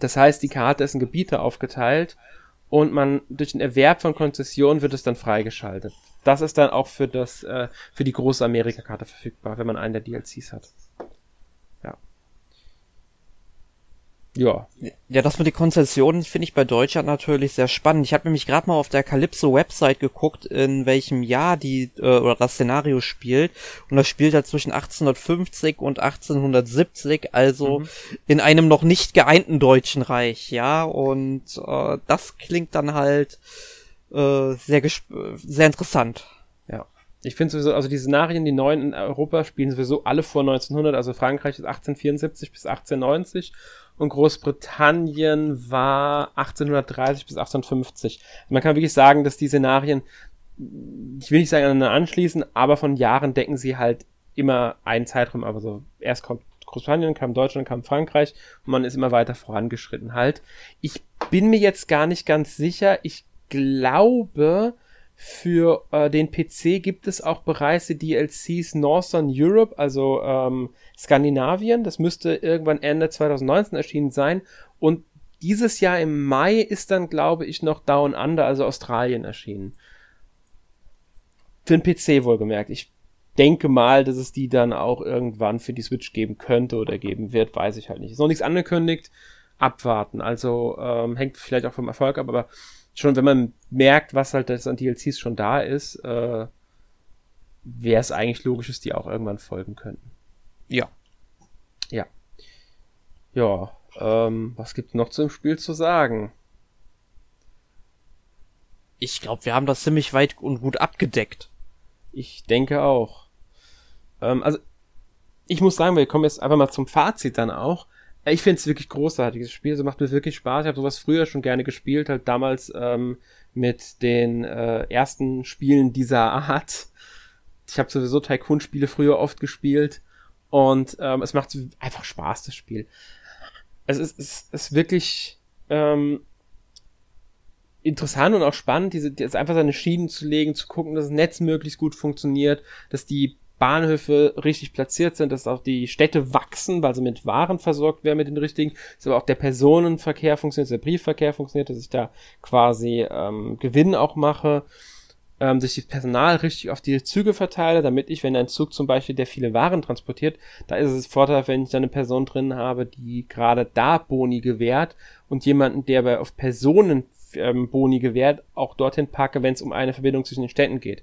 Das heißt, die Karte ist in Gebiete aufgeteilt und man durch den Erwerb von Konzessionen wird es dann freigeschaltet. Das ist dann auch für das äh, für die große Amerika-Karte verfügbar, wenn man einen der DLCs hat. Ja. Ja, das mit den Konzessionen finde ich bei Deutschland natürlich sehr spannend. Ich habe nämlich gerade mal auf der Calypso Website geguckt, in welchem Jahr die äh, oder das Szenario spielt und das spielt halt zwischen 1850 und 1870, also mhm. in einem noch nicht geeinten deutschen Reich, ja, und äh, das klingt dann halt äh, sehr sehr interessant. Ja. Ich finde sowieso, also die Szenarien, die neuen in Europa spielen sowieso alle vor 1900, also Frankreich ist 1874 bis 1890 und Großbritannien war 1830 bis 1850. Also man kann wirklich sagen, dass die Szenarien, ich will nicht sagen aneinander anschließen, aber von Jahren decken sie halt immer einen Zeitraum, aber so erst kommt Großbritannien, kam Deutschland, kam Frankreich und man ist immer weiter vorangeschritten halt. Ich bin mir jetzt gar nicht ganz sicher. Ich glaube, für äh, den PC gibt es auch bereits die DLCs Northern Europe, also ähm, Skandinavien. Das müsste irgendwann Ende 2019 erschienen sein. Und dieses Jahr im Mai ist dann, glaube ich, noch Down Under, also Australien, erschienen. Für den PC wohlgemerkt. Ich denke mal, dass es die dann auch irgendwann für die Switch geben könnte oder geben wird, weiß ich halt nicht. Ist noch nichts angekündigt. Abwarten. Also ähm, hängt vielleicht auch vom Erfolg ab, aber schon wenn man merkt, was halt das an DLCs schon da ist, äh, wäre es eigentlich logisch, dass die auch irgendwann folgen könnten. Ja. Ja. Ja, ähm, was gibt's noch zum Spiel zu sagen? Ich glaube, wir haben das ziemlich weit und gut abgedeckt. Ich denke auch. Ähm, also, ich muss sagen, wir kommen jetzt einfach mal zum Fazit dann auch ich finde es wirklich großartig, das Spiel. Es macht mir wirklich Spaß. Ich habe sowas früher schon gerne gespielt, halt damals ähm, mit den äh, ersten Spielen dieser Art. Ich habe sowieso Tycoon-Spiele früher oft gespielt und ähm, es macht einfach Spaß, das Spiel. Es ist, es ist wirklich ähm, interessant und auch spannend, diese, jetzt einfach seine Schienen zu legen, zu gucken, dass das Netz möglichst gut funktioniert, dass die Bahnhöfe richtig platziert sind, dass auch die Städte wachsen, weil sie mit Waren versorgt werden, mit den richtigen, dass aber auch der Personenverkehr funktioniert, der Briefverkehr funktioniert, dass ich da quasi ähm, Gewinn auch mache, ähm, dass ich das Personal richtig auf die Züge verteile, damit ich, wenn ein Zug zum Beispiel, der viele Waren transportiert, da ist es Vorteil, wenn ich da eine Person drin habe, die gerade da Boni gewährt und jemanden, der bei auf Personen ähm, Boni gewährt, auch dorthin packe, wenn es um eine Verbindung zwischen den Städten geht.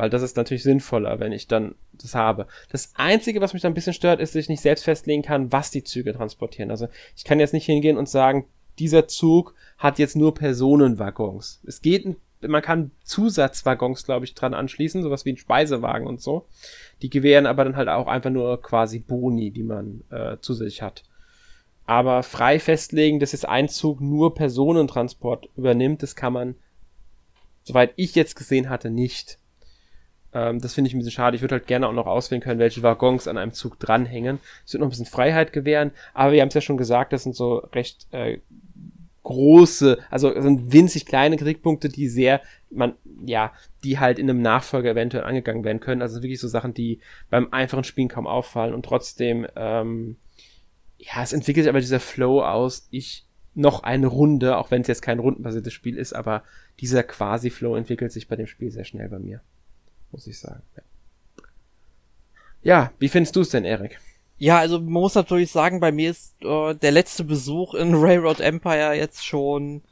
Weil das ist natürlich sinnvoller, wenn ich dann das habe. Das Einzige, was mich da ein bisschen stört, ist, dass ich nicht selbst festlegen kann, was die Züge transportieren. Also ich kann jetzt nicht hingehen und sagen, dieser Zug hat jetzt nur Personenwaggons. Es geht, man kann Zusatzwaggons, glaube ich, dran anschließen, sowas wie ein Speisewagen und so. Die gewähren aber dann halt auch einfach nur quasi Boni, die man äh, zu sich hat. Aber frei festlegen, dass jetzt ein Zug nur Personentransport übernimmt, das kann man, soweit ich jetzt gesehen hatte, nicht. Ähm, das finde ich ein bisschen schade. Ich würde halt gerne auch noch auswählen können, welche Waggons an einem Zug dranhängen. Es wird noch ein bisschen Freiheit gewähren, aber wir haben es ja schon gesagt, das sind so recht äh, große, also sind winzig kleine Kritikpunkte, die sehr, man, ja, die halt in einem Nachfolger eventuell angegangen werden können. Also wirklich so Sachen, die beim einfachen Spielen kaum auffallen und trotzdem, ähm, ja, es entwickelt sich aber dieser Flow aus, ich noch eine Runde, auch wenn es jetzt kein rundenbasiertes Spiel ist, aber dieser Quasi-Flow entwickelt sich bei dem Spiel sehr schnell bei mir muss ich sagen. Ja, ja wie findest du es denn, Erik? Ja, also man muss natürlich sagen, bei mir ist äh, der letzte Besuch in Railroad Empire jetzt schon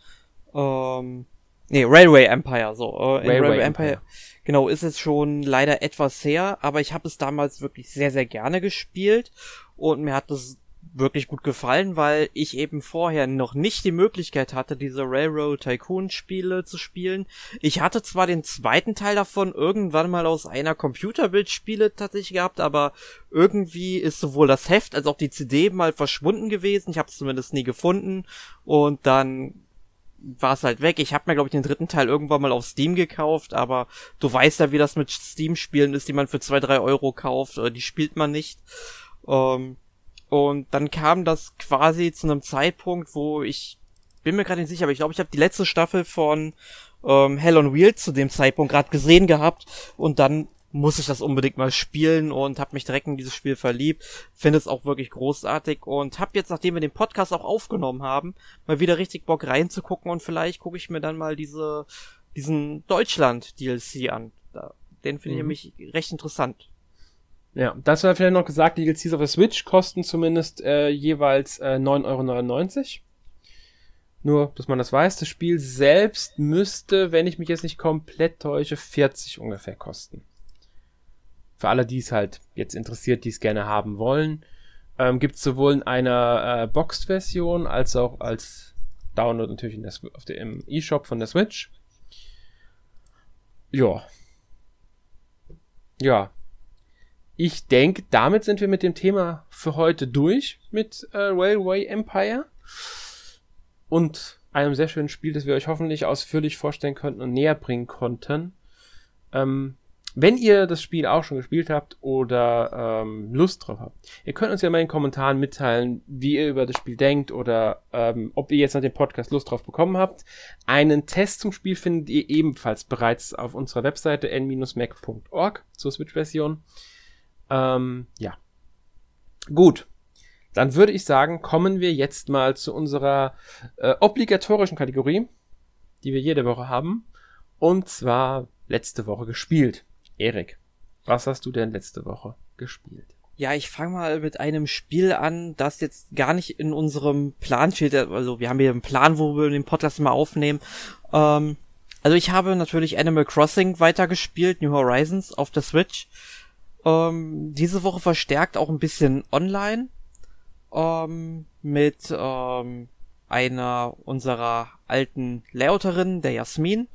ähm, nee, Railway Empire, so. Äh, Railway, Railway Empire. Empire. Genau, ist es schon leider etwas her, aber ich habe es damals wirklich sehr, sehr gerne gespielt und mir hat das wirklich gut gefallen, weil ich eben vorher noch nicht die Möglichkeit hatte, diese Railroad Tycoon Spiele zu spielen. Ich hatte zwar den zweiten Teil davon irgendwann mal aus einer Computerbildspiele tatsächlich gehabt, aber irgendwie ist sowohl das Heft als auch die CD mal verschwunden gewesen. Ich habe es zumindest nie gefunden und dann war es halt weg. Ich habe mir, glaube ich, den dritten Teil irgendwann mal auf Steam gekauft, aber du weißt ja, wie das mit Steam-Spielen ist, die man für zwei, drei Euro kauft, die spielt man nicht. Ähm, und dann kam das quasi zu einem Zeitpunkt, wo ich bin mir gerade nicht sicher, aber ich glaube, ich habe die letzte Staffel von ähm, Hell on Wheels zu dem Zeitpunkt gerade gesehen gehabt und dann muss ich das unbedingt mal spielen und habe mich direkt in dieses Spiel verliebt. Finde es auch wirklich großartig und habe jetzt, nachdem wir den Podcast auch aufgenommen haben, mal wieder richtig Bock reinzugucken und vielleicht gucke ich mir dann mal diese diesen Deutschland DLC an. Den finde mhm. ich nämlich recht interessant. Ja, das war vielleicht noch gesagt, die DLCs auf der Switch kosten zumindest äh, jeweils äh, 9,99 Euro. Nur, dass man das weiß, das Spiel selbst müsste, wenn ich mich jetzt nicht komplett täusche, 40 ungefähr kosten. Für alle, die es halt jetzt interessiert, die es gerne haben wollen, ähm, gibt es sowohl in einer äh, Boxed-Version als auch als Download natürlich in der, auf der, im eShop von der Switch. Ja. Ja, ich denke, damit sind wir mit dem Thema für heute durch mit äh, Railway Empire und einem sehr schönen Spiel, das wir euch hoffentlich ausführlich vorstellen konnten und näher bringen konnten. Ähm, wenn ihr das Spiel auch schon gespielt habt oder ähm, Lust drauf habt, ihr könnt uns ja mal in den Kommentaren mitteilen, wie ihr über das Spiel denkt oder ähm, ob ihr jetzt nach dem Podcast Lust drauf bekommen habt. Einen Test zum Spiel findet ihr ebenfalls bereits auf unserer Webseite n-mac.org zur Switch-Version. Ähm, ja. Gut. Dann würde ich sagen, kommen wir jetzt mal zu unserer äh, obligatorischen Kategorie, die wir jede Woche haben. Und zwar letzte Woche gespielt. Erik, was hast du denn letzte Woche gespielt? Ja, ich fange mal mit einem Spiel an, das jetzt gar nicht in unserem Plan steht. Also wir haben hier einen Plan, wo wir den Podcast mal aufnehmen. Ähm, also ich habe natürlich Animal Crossing weitergespielt, New Horizons auf der Switch. Ähm, diese Woche verstärkt auch ein bisschen online ähm, mit ähm, einer unserer alten Layouterinnen, der Jasmin,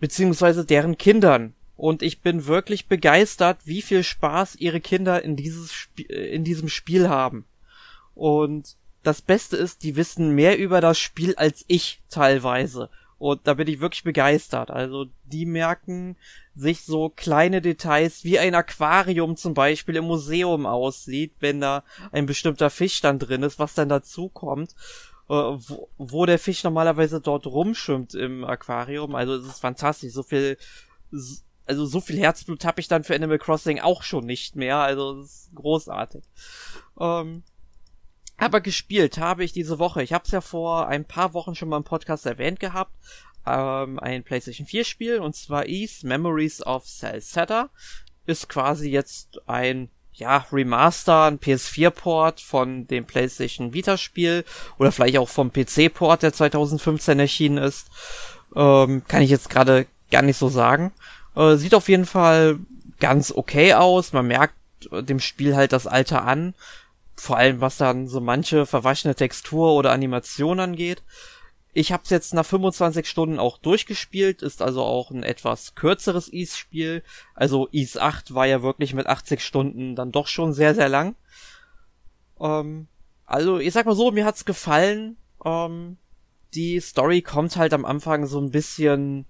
beziehungsweise deren Kindern. Und ich bin wirklich begeistert, wie viel Spaß ihre Kinder in dieses Sp in diesem Spiel haben. Und das Beste ist, die wissen mehr über das Spiel als ich teilweise. Und da bin ich wirklich begeistert. Also die merken sich so kleine Details wie ein Aquarium zum Beispiel im Museum aussieht, wenn da ein bestimmter Fisch dann drin ist, was dann dazu kommt. Äh, wo, wo der Fisch normalerweise dort rumschwimmt im Aquarium. Also es ist fantastisch. So viel, also so viel Herzblut habe ich dann für Animal Crossing auch schon nicht mehr. Also es ist großartig. Ähm, aber gespielt habe ich diese Woche. Ich habe es ja vor ein paar Wochen schon mal im Podcast erwähnt gehabt. Ähm, ein PlayStation 4 Spiel und zwar Ease Memories of Celceta ist quasi jetzt ein ja, Remaster, ein PS4-Port von dem PlayStation Vita-Spiel oder vielleicht auch vom PC-Port, der 2015 erschienen ist. Ähm, kann ich jetzt gerade gar nicht so sagen. Äh, sieht auf jeden Fall ganz okay aus. Man merkt dem Spiel halt das Alter an vor allem was dann so manche verwaschene Textur oder Animation angeht. Ich habe es jetzt nach 25 Stunden auch durchgespielt, ist also auch ein etwas kürzeres Ease-Spiel. Also Ease 8 war ja wirklich mit 80 Stunden dann doch schon sehr, sehr lang. Ähm, also ich sag mal so, mir hat's gefallen. Ähm, die Story kommt halt am Anfang so ein bisschen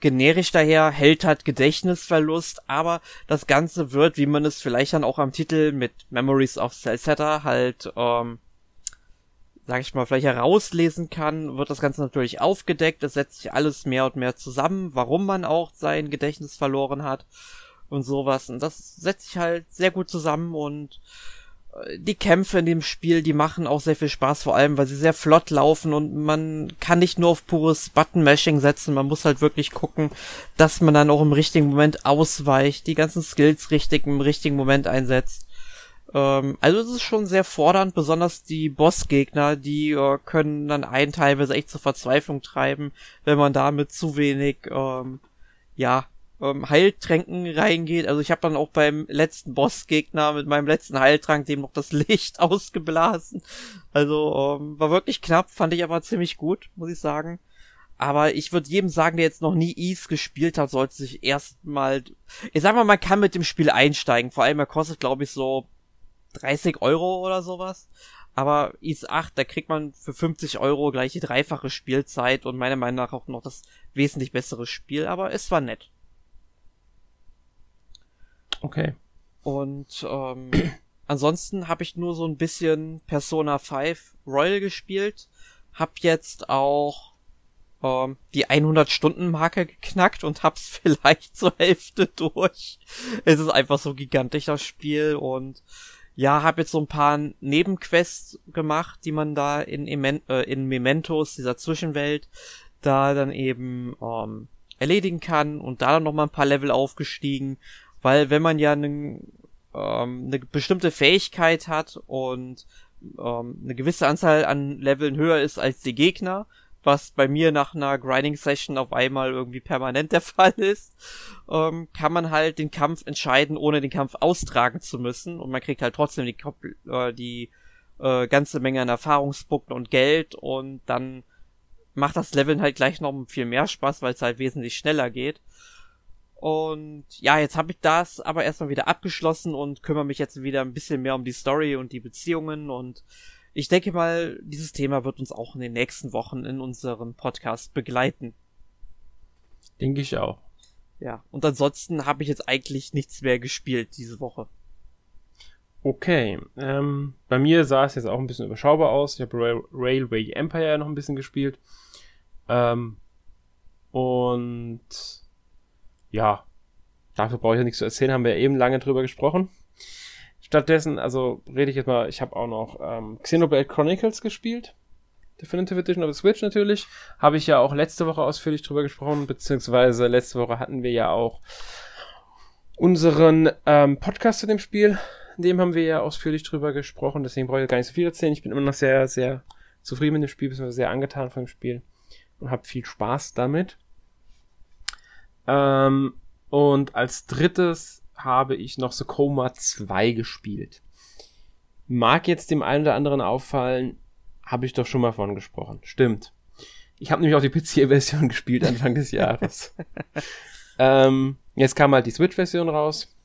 generisch daher, hält halt Gedächtnisverlust, aber das Ganze wird, wie man es vielleicht dann auch am Titel mit Memories of Celceta halt, ähm, sag ich mal, vielleicht herauslesen kann, wird das Ganze natürlich aufgedeckt, es setzt sich alles mehr und mehr zusammen, warum man auch sein Gedächtnis verloren hat und sowas. Und das setzt sich halt sehr gut zusammen und die Kämpfe in dem Spiel, die machen auch sehr viel Spaß, vor allem, weil sie sehr flott laufen und man kann nicht nur auf pures Button-Mashing setzen, man muss halt wirklich gucken, dass man dann auch im richtigen Moment ausweicht, die ganzen Skills richtig im richtigen Moment einsetzt. Ähm, also es ist schon sehr fordernd, besonders die Bossgegner, die äh, können dann einen teilweise echt zur Verzweiflung treiben, wenn man da mit zu wenig, ähm, ja, ähm, Heiltränken reingeht. Also ich habe dann auch beim letzten Bossgegner mit meinem letzten Heiltrank dem noch das Licht ausgeblasen. Also ähm, war wirklich knapp, fand ich aber ziemlich gut, muss ich sagen. Aber ich würde jedem sagen, der jetzt noch nie Ease gespielt hat, sollte sich erstmal. Ich sag mal, man kann mit dem Spiel einsteigen. Vor allem, er kostet, glaube ich, so 30 Euro oder sowas. Aber Ease 8, da kriegt man für 50 Euro gleich die dreifache Spielzeit und meiner Meinung nach auch noch das wesentlich bessere Spiel. Aber es war nett. Okay. Und ähm, ansonsten habe ich nur so ein bisschen Persona 5 Royal gespielt. Hab jetzt auch ähm, die 100-Stunden-Marke geknackt und hab's vielleicht zur Hälfte durch. Es ist einfach so gigantisch, das Spiel. Und ja, hab jetzt so ein paar Nebenquests gemacht, die man da in, äh, in Mementos, dieser Zwischenwelt, da dann eben ähm, erledigen kann und da dann noch mal ein paar Level aufgestiegen weil wenn man ja eine, ähm, eine bestimmte Fähigkeit hat und ähm, eine gewisse Anzahl an Leveln höher ist als die Gegner, was bei mir nach einer Grinding Session auf einmal irgendwie permanent der Fall ist, ähm, kann man halt den Kampf entscheiden, ohne den Kampf austragen zu müssen und man kriegt halt trotzdem die, äh, die äh, ganze Menge an Erfahrungspunkten und Geld und dann macht das Leveln halt gleich noch viel mehr Spaß, weil es halt wesentlich schneller geht. Und ja, jetzt habe ich das aber erstmal wieder abgeschlossen und kümmere mich jetzt wieder ein bisschen mehr um die Story und die Beziehungen und ich denke mal, dieses Thema wird uns auch in den nächsten Wochen in unserem Podcast begleiten. Denke ich auch. Ja, und ansonsten habe ich jetzt eigentlich nichts mehr gespielt diese Woche. Okay, ähm, bei mir sah es jetzt auch ein bisschen überschaubar aus. Ich habe Rail Railway Empire noch ein bisschen gespielt. Ähm, und ja, dafür brauche ich ja nichts zu erzählen, haben wir eben lange drüber gesprochen. Stattdessen, also rede ich jetzt mal, ich habe auch noch ähm, Xenoblade Chronicles gespielt. Definitive Edition auf der Switch natürlich. Habe ich ja auch letzte Woche ausführlich drüber gesprochen, beziehungsweise letzte Woche hatten wir ja auch unseren ähm, Podcast zu dem Spiel. In dem haben wir ja ausführlich drüber gesprochen, deswegen brauche ich gar nicht so viel erzählen. Ich bin immer noch sehr, sehr zufrieden mit dem Spiel, beziehungsweise sehr angetan von dem Spiel und habe viel Spaß damit. Ähm, und als drittes habe ich noch so Coma 2 gespielt. Mag jetzt dem einen oder anderen auffallen, habe ich doch schon mal von gesprochen. Stimmt. Ich habe nämlich auch die PC-Version gespielt Anfang des Jahres. ähm, jetzt kam halt die Switch-Version raus.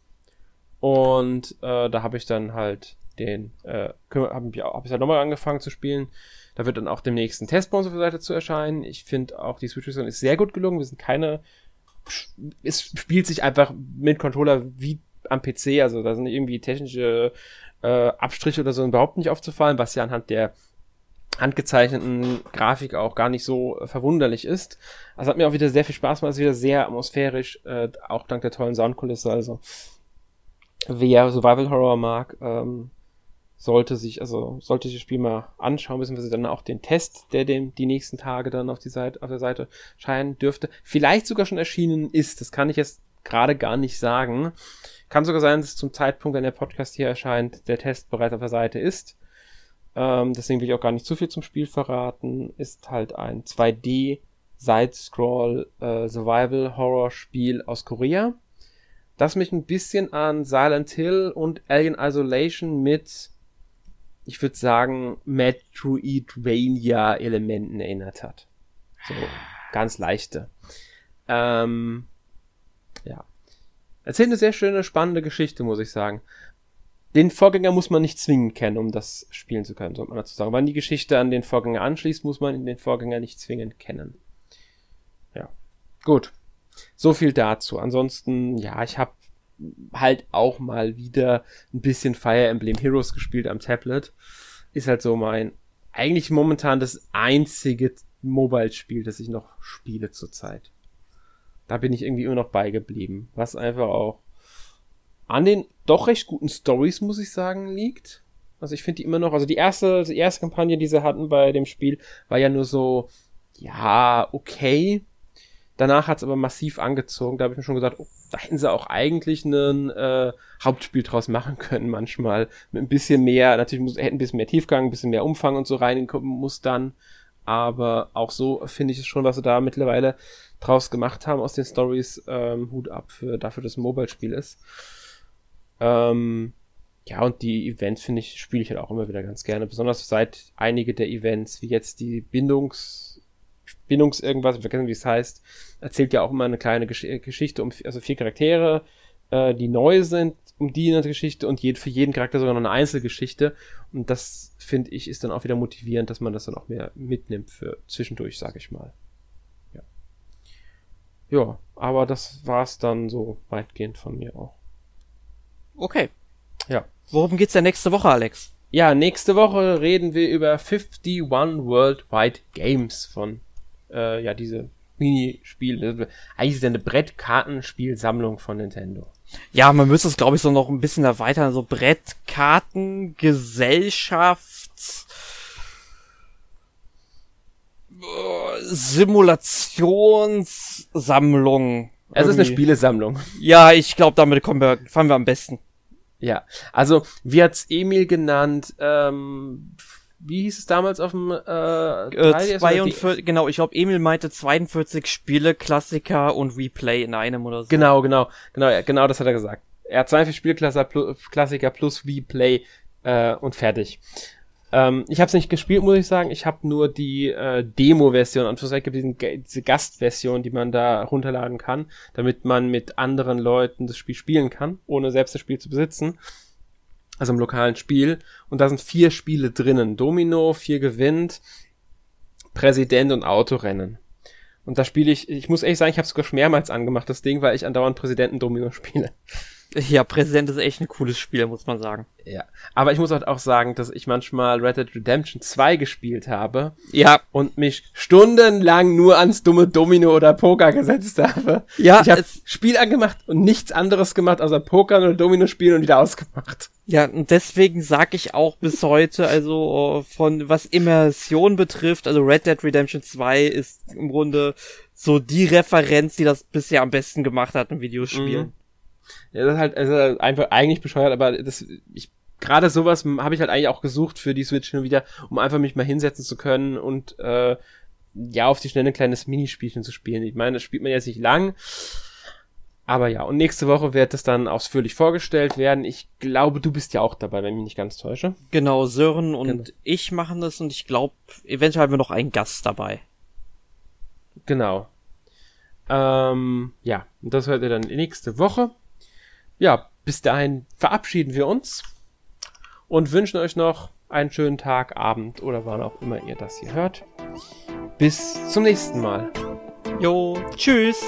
Und äh, da habe ich dann halt den, äh, habe ich, hab ich halt nochmal angefangen zu spielen. Da wird dann auch demnächst ein Test bei uns auf der Seite zu erscheinen. Ich finde auch die Switch-Version ist sehr gut gelungen. Wir sind keine es spielt sich einfach mit Controller wie am PC, also da sind irgendwie technische äh, Abstriche oder so überhaupt nicht aufzufallen, was ja anhand der handgezeichneten Grafik auch gar nicht so äh, verwunderlich ist. Also hat mir auch wieder sehr viel Spaß gemacht, ist wieder sehr atmosphärisch, äh, auch dank der tollen Soundkulisse, also wer Survival Horror mag, ähm, sollte sich, also sollte sich das Spiel mal anschauen, beziehungsweise dann auch den Test, der dem die nächsten Tage dann auf die Seite, auf der Seite scheinen dürfte, vielleicht sogar schon erschienen ist. Das kann ich jetzt gerade gar nicht sagen. Kann sogar sein, dass zum Zeitpunkt, wenn der Podcast hier erscheint, der Test bereits auf der Seite ist. Ähm, deswegen will ich auch gar nicht zu viel zum Spiel verraten. Ist halt ein 2D Side-Scroll äh, Survival Horror Spiel aus Korea. Das mich ein bisschen an Silent Hill und Alien Isolation mit ich würde sagen, Metroidvania-Elementen erinnert hat. So, ganz leichte. Ähm, ja. Erzählt eine sehr schöne, spannende Geschichte, muss ich sagen. Den Vorgänger muss man nicht zwingend kennen, um das spielen zu können, sollte man dazu sagen. Wann die Geschichte an den Vorgänger anschließt, muss man den Vorgänger nicht zwingend kennen. Ja. Gut. So viel dazu. Ansonsten, ja, ich habe halt auch mal wieder ein bisschen Fire Emblem Heroes gespielt am Tablet. Ist halt so mein, eigentlich momentan das einzige Mobile-Spiel, das ich noch spiele zurzeit. Da bin ich irgendwie immer noch beigeblieben. Was einfach auch an den doch recht guten Stories, muss ich sagen, liegt. Also ich finde die immer noch, also die erste, die erste Kampagne, die sie hatten bei dem Spiel, war ja nur so, ja, okay. Danach hat es aber massiv angezogen. Da habe ich mir schon gesagt, oh, da hätten sie auch eigentlich ein äh, Hauptspiel draus machen können, manchmal. Mit ein bisschen mehr, natürlich muss, hätten ein bisschen mehr Tiefgang, ein bisschen mehr Umfang und so reinkommen muss dann. Aber auch so finde ich es schon, was sie da mittlerweile draus gemacht haben aus den Stories. Ähm, Hut ab für dafür, dass es ein Mobile-Spiel ist. Ähm, ja, und die Events finde ich, spiele ich halt auch immer wieder ganz gerne. Besonders seit einige der Events, wie jetzt die Bindungs, Bindungs irgendwas, ich vergesse, wie es heißt, erzählt ja auch immer eine kleine Gesch Geschichte um, also vier Charaktere, äh, die neu sind, um die eine Geschichte und jed für jeden Charakter sogar noch eine Einzelgeschichte. Und das, finde ich, ist dann auch wieder motivierend, dass man das dann auch mehr mitnimmt für zwischendurch, sage ich mal. Ja. Ja, aber das war's dann so weitgehend von mir auch. Okay. Ja. Worum geht's denn nächste Woche, Alex? Ja, nächste Woche reden wir über 51 Worldwide Games von, äh, ja, diese Minispiel, eigentlich ist ja eine Brettkartenspielsammlung von Nintendo. Ja, man müsste es, glaube ich, so noch ein bisschen erweitern, so Brettkarten, Gesellschafts, Simulationssammlung. Es ist eine Spielesammlung. Ja, ich glaube, damit kommen wir, fahren wir am besten. Ja, also wie hat's Emil genannt? Ähm, wie hieß es damals auf dem äh, äh 42, genau, ich glaube Emil meinte 42 Spiele, Klassiker und Replay in einem oder so. Genau, genau, genau, genau, das hat er gesagt. Er hat 42 Spielklassiker plus Replay äh, und fertig. Ähm, ich habe es nicht gespielt, muss ich sagen. Ich habe nur die äh, Demo-Version. Gibt diesen, diese Gastversion, die man da runterladen kann, damit man mit anderen Leuten das Spiel spielen kann, ohne selbst das Spiel zu besitzen. Also im lokalen Spiel. Und da sind vier Spiele drinnen. Domino, vier gewinnt, Präsident und Autorennen. Und da spiele ich, ich muss ehrlich sagen, ich habe sogar schon mehrmals angemacht, das Ding, weil ich andauernd Präsidenten Domino spiele. Ja, Präsident ist echt ein cooles Spiel, muss man sagen. Ja. Aber ich muss halt auch sagen, dass ich manchmal Red Dead Redemption 2 gespielt habe. Ja. Und mich stundenlang nur ans dumme Domino oder Poker gesetzt habe. Ja. Ich habe Spiel angemacht und nichts anderes gemacht, außer Poker oder Domino spielen und wieder ausgemacht. Ja, und deswegen sag ich auch bis heute, also von was Immersion betrifft, also Red Dead Redemption 2 ist im Grunde so die Referenz, die das bisher am besten gemacht hat in Videospielen. Mhm. Ja, das ist halt also einfach eigentlich bescheuert, aber das ich gerade sowas habe ich halt eigentlich auch gesucht für die Switch nur wieder, um einfach mich mal hinsetzen zu können und äh, ja auf die schnelle ein kleines Minispielchen zu spielen. Ich meine, das spielt man jetzt nicht lang. Aber ja, und nächste Woche wird es dann ausführlich vorgestellt werden. Ich glaube, du bist ja auch dabei, wenn ich mich nicht ganz täusche. Genau, Sören und genau. ich machen das und ich glaube, eventuell haben wir noch einen Gast dabei. Genau. Ähm, ja, und das hört ihr dann nächste Woche ja, bis dahin verabschieden wir uns und wünschen euch noch einen schönen Tag, Abend oder wann auch immer ihr das hier hört. Bis zum nächsten Mal. Jo, tschüss.